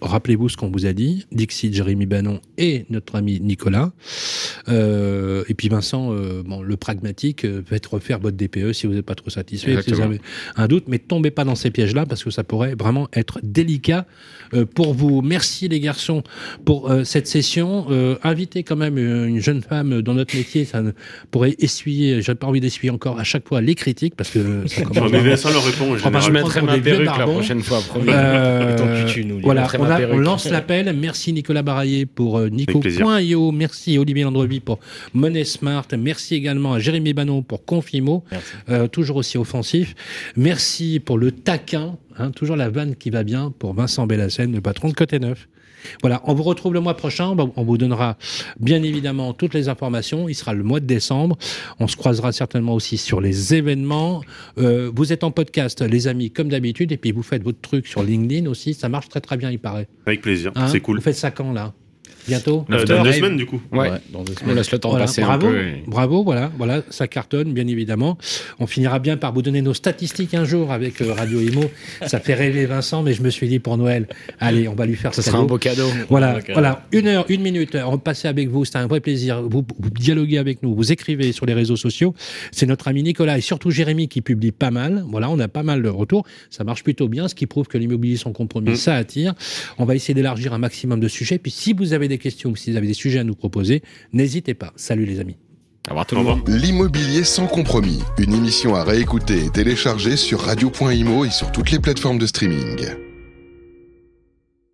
Rappelez-vous ce qu'on vous a dit, Dixit, Jérémy Banon et notre ami Nicolas. Euh, et puis Vincent, euh, bon, le pragmatique, euh, faites refaire votre DPE si vous n'êtes pas trop satisfait, si vous avez un doute, mais tombez pas dans ces pièges-là parce que ça pourrait vraiment être délicat euh, pour vous. Merci les garçons pour euh, cette session. Euh, invitez quand même une jeune femme dans notre métier, ça pourrait essuyer, j'ai pas envie d'essuyer encore à chaque fois les critiques parce que ça commence mais Vincent leur répond. en Ah, bah, je mettrai ma perruque la prochaine fois, promis. Euh, ton tutu, nous, voilà, on, a- lance l'appel. Merci Nicolas Baraillé pour euh. Nico.io. Merci Olivier Landrevi pour Money Smart. Merci également à Jérémy Banon pour Confimo, euh, toujours aussi offensif. Merci pour le taquin, hein, toujours la vanne qui va bien pour Vincent Bellassène, le patron de Côté Neuf. Voilà, on vous retrouve le mois prochain. Bon, On vous donnera bien évidemment toutes les informations. Il sera le mois de décembre. On se croisera certainement aussi sur les événements. Euh, vous êtes en podcast, les amis, comme d'habitude, et puis vous faites votre truc sur LinkedIn aussi. Ça marche très très bien, il paraît. Avec plaisir. Hein C'est cool. Vous faites ça quand là? Bientôt Euh, dans deux semaines, du coup. Ouais. dans deux On semaines. laisse le temps Voilà, passer bravo, un peu. et- bravo, voilà, voilà, ça cartonne, bien évidemment. On finira bien par vous donner nos statistiques un jour avec euh, Radio Imo. Ça fait rêver Vincent, mais je me suis dit pour Noël, allez, on va lui faire Ce ce sera un beau cadeau. Voilà, voilà, une heure, une minute, on va passer avec vous, c'est un vrai plaisir. Vous, vous dialoguez avec nous, vous écrivez sur les réseaux sociaux. C'est notre ami Nicolas et surtout Jérémy qui publie pas mal. Voilà, on a pas mal de retours. Ça marche plutôt bien, ce qui prouve que l'immobilier sans compromis, Mm. ça attire. On va essayer d'élargir un maximum de sujets. Puis si vous avez des questions ou si vous avez des sujets à nous proposer, n'hésitez pas. Salut les amis. Au revoir tout le monde. L'immobilier sans compromis, une émission à réécouter et télécharger sur radio.imo et sur toutes les plateformes de streaming.